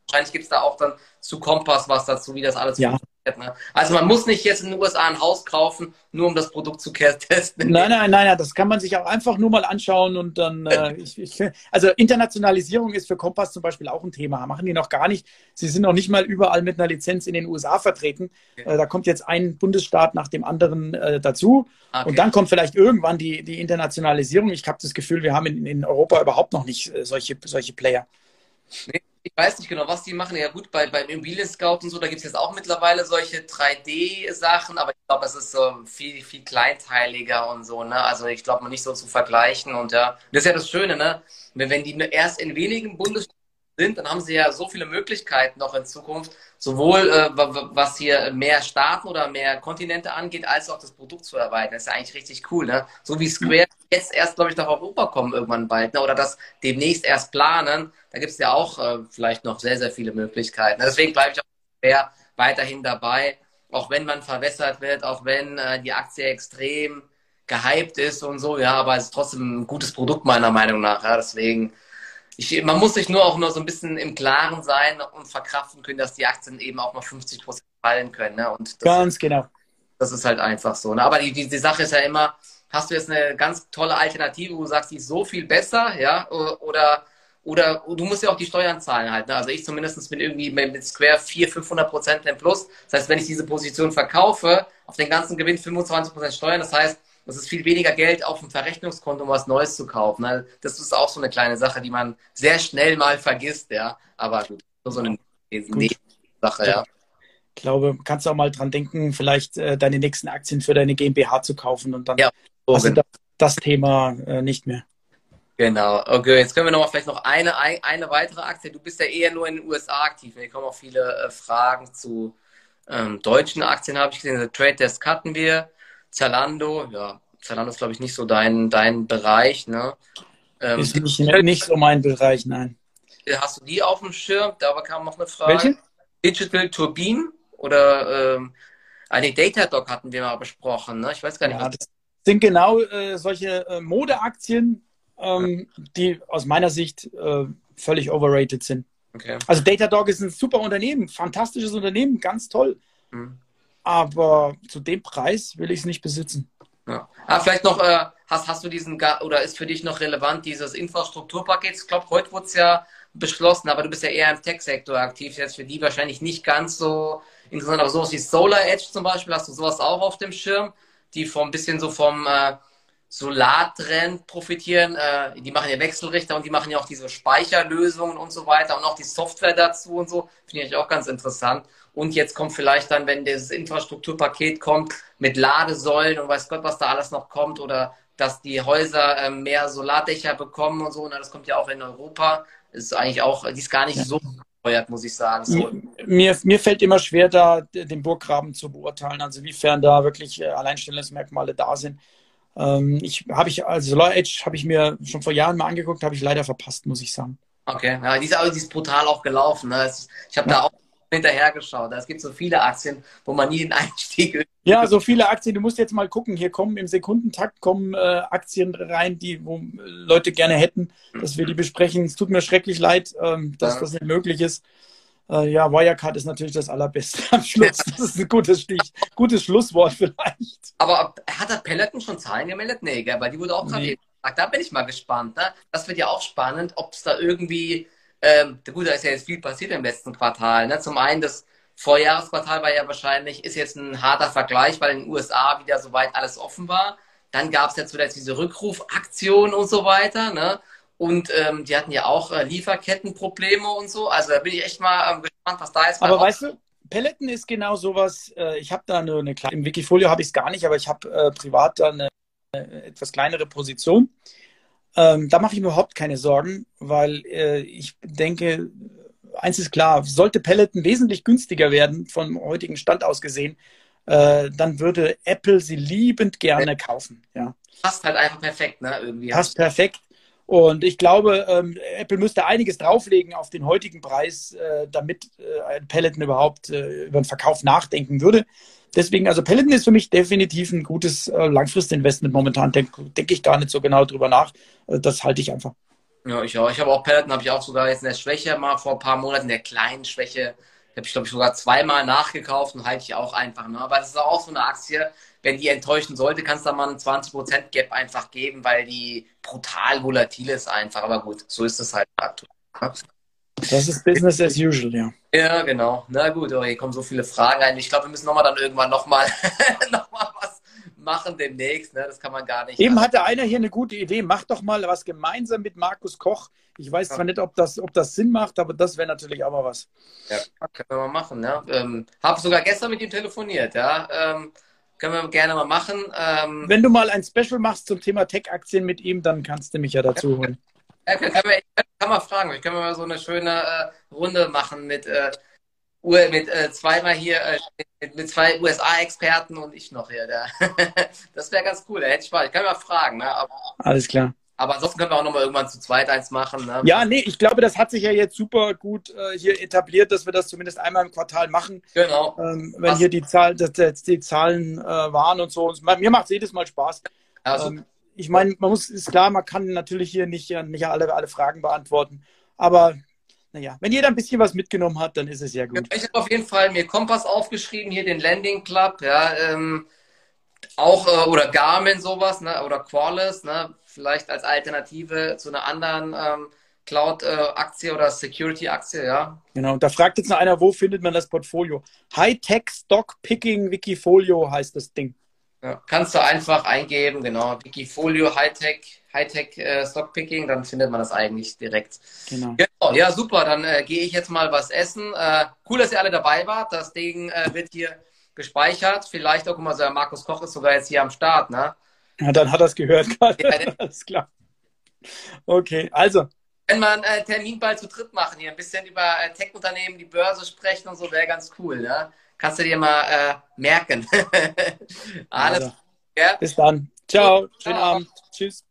Wahrscheinlich gibt es da auch dann zu Kompass was dazu, wie das alles ja. funktioniert. Ne? Also man muss nicht jetzt in den USA ein Haus kaufen, nur um das Produkt zu testen. Nein, nein, nein, nein, das kann man sich auch einfach nur mal anschauen und dann, äh, ich, ich, also Internationalisierung ist für Kompass zum Beispiel auch ein Thema. Machen die noch gar nicht. Sie sind noch nicht mal überall mit einer Lizenz in den USA vertreten. Okay. Äh, da kommt jetzt ein Bundesstaat nach dem anderen äh, dazu. Okay. Und dann kommt vielleicht irgendwann die, die Internationalisierung. Ich habe das Gefühl, wir haben in, in Europa überhaupt noch nicht äh, solche, solche Player. Nee, ich weiß nicht genau, was die machen. Ja gut, bei, beim Immobilien Scout und so, da gibt es jetzt auch mittlerweile solche 3D-Sachen, aber ich glaube, das ist so viel, viel kleinteiliger und so, ne? Also ich glaube, nicht so zu vergleichen und ja, das ist ja das Schöne, ne? Wenn die erst in wenigen Bundesstaaten sind, dann haben sie ja so viele Möglichkeiten noch in Zukunft, sowohl äh, was hier mehr Staaten oder mehr Kontinente angeht, als auch das Produkt zu erweitern. Das ist ja eigentlich richtig cool, ne? So wie Square jetzt erst, glaube ich, nach Europa kommen irgendwann bald, ne? oder das demnächst erst planen, da gibt es ja auch äh, vielleicht noch sehr, sehr viele Möglichkeiten. Deswegen bleibe ich auch Square weiterhin dabei, auch wenn man verwässert wird, auch wenn äh, die Aktie extrem gehypt ist und so, ja, aber es ist trotzdem ein gutes Produkt meiner Meinung nach, ja, deswegen ich, man muss sich nur auch nur so ein bisschen im Klaren sein und verkraften können, dass die Aktien eben auch mal 50 Prozent fallen können. Ne? Und Ganz genau. Das ist halt einfach so. Ne? Aber die, die, die Sache ist ja immer, hast du jetzt eine ganz tolle Alternative, wo du sagst, die ist so viel besser, ja, oder oder du musst ja auch die Steuern zahlen halt. Ne? Also ich zumindest bin irgendwie mit Square 400, 500 Prozent im Plus. Das heißt, wenn ich diese Position verkaufe, auf den ganzen Gewinn 25 Prozent Steuern. Das heißt, das ist viel weniger Geld auf dem Verrechnungskonto, um was Neues zu kaufen. Ne? Das ist auch so eine kleine Sache, die man sehr schnell mal vergisst, ja. Aber gut, nur so eine Sache, ja. Ich glaube, kannst du auch mal dran denken, vielleicht äh, deine nächsten Aktien für deine GmbH zu kaufen und dann ja, so hast du das, das Thema äh, nicht mehr. Genau, okay. Jetzt können wir noch mal vielleicht noch eine, eine weitere Aktie. Du bist ja eher nur in den USA aktiv. Hier kommen auch viele äh, Fragen zu ähm, deutschen Aktien, habe ich gesehen. Also Trade Desk hatten wir. Zalando, ja, Zalando ist, glaube ich, nicht so dein, dein Bereich. Ne? Ähm, ist nicht, nicht so mein Bereich, nein. Hast du die auf dem Schirm? Da kam noch eine Frage. Welche? Digital Turbine oder ähm, eine Datadog hatten wir mal besprochen. Ne? Ich weiß gar nicht, ja, was das sind genau äh, solche äh, Modeaktien, ähm, die aus meiner Sicht äh, völlig overrated sind. Okay. Also Datadog ist ein super Unternehmen, fantastisches Unternehmen, ganz toll. Mhm. Aber zu dem Preis will ich es nicht besitzen. Ja. Ah, vielleicht noch, äh, hast, hast du diesen, oder ist für dich noch relevant dieses Infrastrukturpaket? Ich glaube, heute wurde es ja beschlossen, aber du bist ja eher im Tech-Sektor aktiv, jetzt für die wahrscheinlich nicht ganz so interessant, aber sowas wie Solar Edge zum Beispiel, hast du sowas auch auf dem Schirm, die vom bisschen so vom äh, Solartrend profitieren. Äh, die machen ja Wechselrichter und die machen ja auch diese Speicherlösungen und so weiter und auch die Software dazu und so. Finde ich auch ganz interessant. Und jetzt kommt vielleicht dann, wenn dieses Infrastrukturpaket kommt, mit Ladesäulen und weiß Gott, was da alles noch kommt oder dass die Häuser äh, mehr Solardächer bekommen und so. Und das kommt ja auch in Europa. Ist eigentlich auch, die ist gar nicht ja. so gesteuert, muss ich sagen. So. Mir, mir fällt immer schwer, da den Burggraben zu beurteilen, also wiefern da wirklich äh, Alleinstellungsmerkmale da sind. Ähm, ich habe ich, also Solar Edge habe ich mir schon vor Jahren mal angeguckt, habe ich leider verpasst, muss ich sagen. Okay, ja, die ist, also, die ist brutal auch gelaufen. Ne? Ich habe ja. da auch hinterhergeschaut. Es gibt so viele Aktien, wo man nie den Einstieg. Ja, so viele Aktien. Du musst jetzt mal gucken. Hier kommen im Sekundentakt kommen äh, Aktien rein, die wo Leute gerne hätten, dass wir die besprechen. Es tut mir schrecklich leid, ähm, dass ja. das nicht möglich ist. Äh, ja, Wirecard ist natürlich das Allerbeste am Schluss. Das ist ein gutes, Stich, gutes Schlusswort vielleicht. Aber hat der Peloton schon Zahlen gemeldet? Nee, gell? weil die wurde auch gerade nee. Da bin ich mal gespannt. Ne? Das wird ja auch spannend, ob es da irgendwie, ähm, gut, da ist ja jetzt viel passiert im letzten Quartal. Ne? Zum einen, das Vorjahresquartal war ja wahrscheinlich, ist jetzt ein harter Vergleich, weil in den USA wieder soweit alles offen war. Dann gab es jetzt wieder diese Rückrufaktion und so weiter. Ne? Und ähm, die hatten ja auch äh, Lieferkettenprobleme und so. Also da bin ich echt mal ähm, gespannt, was da ist. Aber weißt du, Pelleten ist genau sowas. Äh, ich habe da eine, eine kleine, im Wikifolio habe ich es gar nicht, aber ich habe äh, privat da eine, eine, etwas kleinere Position. Ähm, da mache ich mir überhaupt keine Sorgen, weil äh, ich denke, eins ist klar, sollte Pelleten wesentlich günstiger werden, vom heutigen Stand aus gesehen, äh, dann würde Apple sie liebend gerne kaufen. Ja. Passt halt einfach perfekt, ne? Irgendwie. Passt perfekt. Und ich glaube, ähm, Apple müsste einiges drauflegen auf den heutigen Preis, äh, damit äh, ein Peloton überhaupt äh, über den Verkauf nachdenken würde. Deswegen, also Peloton ist für mich definitiv ein gutes äh, Langfristinvestment. Momentan denke denk ich gar nicht so genau drüber nach. Äh, das halte ich einfach. Ja, ich auch. Ich habe auch Peloton, habe ich auch sogar jetzt in der Schwäche mal vor ein paar Monaten, in der kleinen Schwäche, habe ich glaube ich sogar zweimal nachgekauft und halte ich auch einfach. Ne? Aber das ist auch so eine Aktie, wenn die enttäuschen sollte, kann es da mal einen 20% Gap einfach geben, weil die brutal volatil ist einfach. Aber gut, so ist es halt aktuell. Das ist Business as usual, ja. Ja, genau. Na gut, aber hier kommen so viele Fragen rein. Ich glaube, wir müssen nochmal dann irgendwann nochmal noch mal was machen demnächst. Ne? Das kann man gar nicht. Eben hatte einer hier eine gute Idee. Mach doch mal was gemeinsam mit Markus Koch. Ich weiß zwar nicht, ob das, ob das Sinn macht, aber das wäre natürlich auch mal was. Ja, können wir mal machen. Ja. Ähm, Habe sogar gestern mit ihm telefoniert. Ja. Ähm, können wir gerne mal machen. Ähm, Wenn du mal ein Special machst zum Thema Tech-Aktien mit ihm, dann kannst du mich ja dazu holen. Ja, kann, wir, kann man fragen. Ich kann mal so eine schöne äh, Runde machen mit, äh, mit äh, zweimal hier, äh, mit, mit, zwei USA-Experten und ich noch hier. Da. das wäre ganz cool. Da hätte ich Spaß. Ich kann mal fragen. Ne? Aber, Alles klar. Aber ansonsten können wir auch nochmal irgendwann zu zweit eins machen. Ne? Ja, nee, ich glaube, das hat sich ja jetzt super gut äh, hier etabliert, dass wir das zumindest einmal im Quartal machen. Genau. Ähm, wenn Was? hier die, Zahl, dass, die Zahlen äh, waren und so. Mir macht es jedes Mal Spaß. Also, ähm, ich meine, man muss, ist klar, man kann natürlich hier nicht, nicht alle, alle Fragen beantworten. Aber naja, wenn jeder ein bisschen was mitgenommen hat, dann ist es ja gut. Ich habe auf jeden Fall mir Kompass aufgeschrieben, hier den Landing Club. Ja, ähm, auch, äh, oder Garmin sowas, ne? oder Qualys, ne? Vielleicht als Alternative zu einer anderen ähm, Cloud-Aktie oder Security-Aktie, ja. Genau, da fragt jetzt noch einer, wo findet man das Portfolio? High-Tech Stock Picking Wikifolio heißt das Ding. Ja, kannst du einfach eingeben, genau, Wikifolio High-Tech Hightech äh, Stockpicking, dann findet man das eigentlich direkt. Genau. genau ja, super. Dann äh, gehe ich jetzt mal was essen. Äh, cool, dass ihr alle dabei wart. Das Ding äh, wird hier gespeichert. Vielleicht auch mal so, Markus Koch ist sogar jetzt hier am Start, ne? Ja, dann hat er es gehört. Ja, Alles klar. Okay, also wenn wir einen äh, Termin bald zu dritt machen, hier ein bisschen über äh, Tech-Unternehmen, die Börse sprechen und so, wäre ganz cool. Ne? Kannst du dir mal äh, merken. Alles. Also, ja. Bis dann. Ciao. Schönen Abend. Tschüss.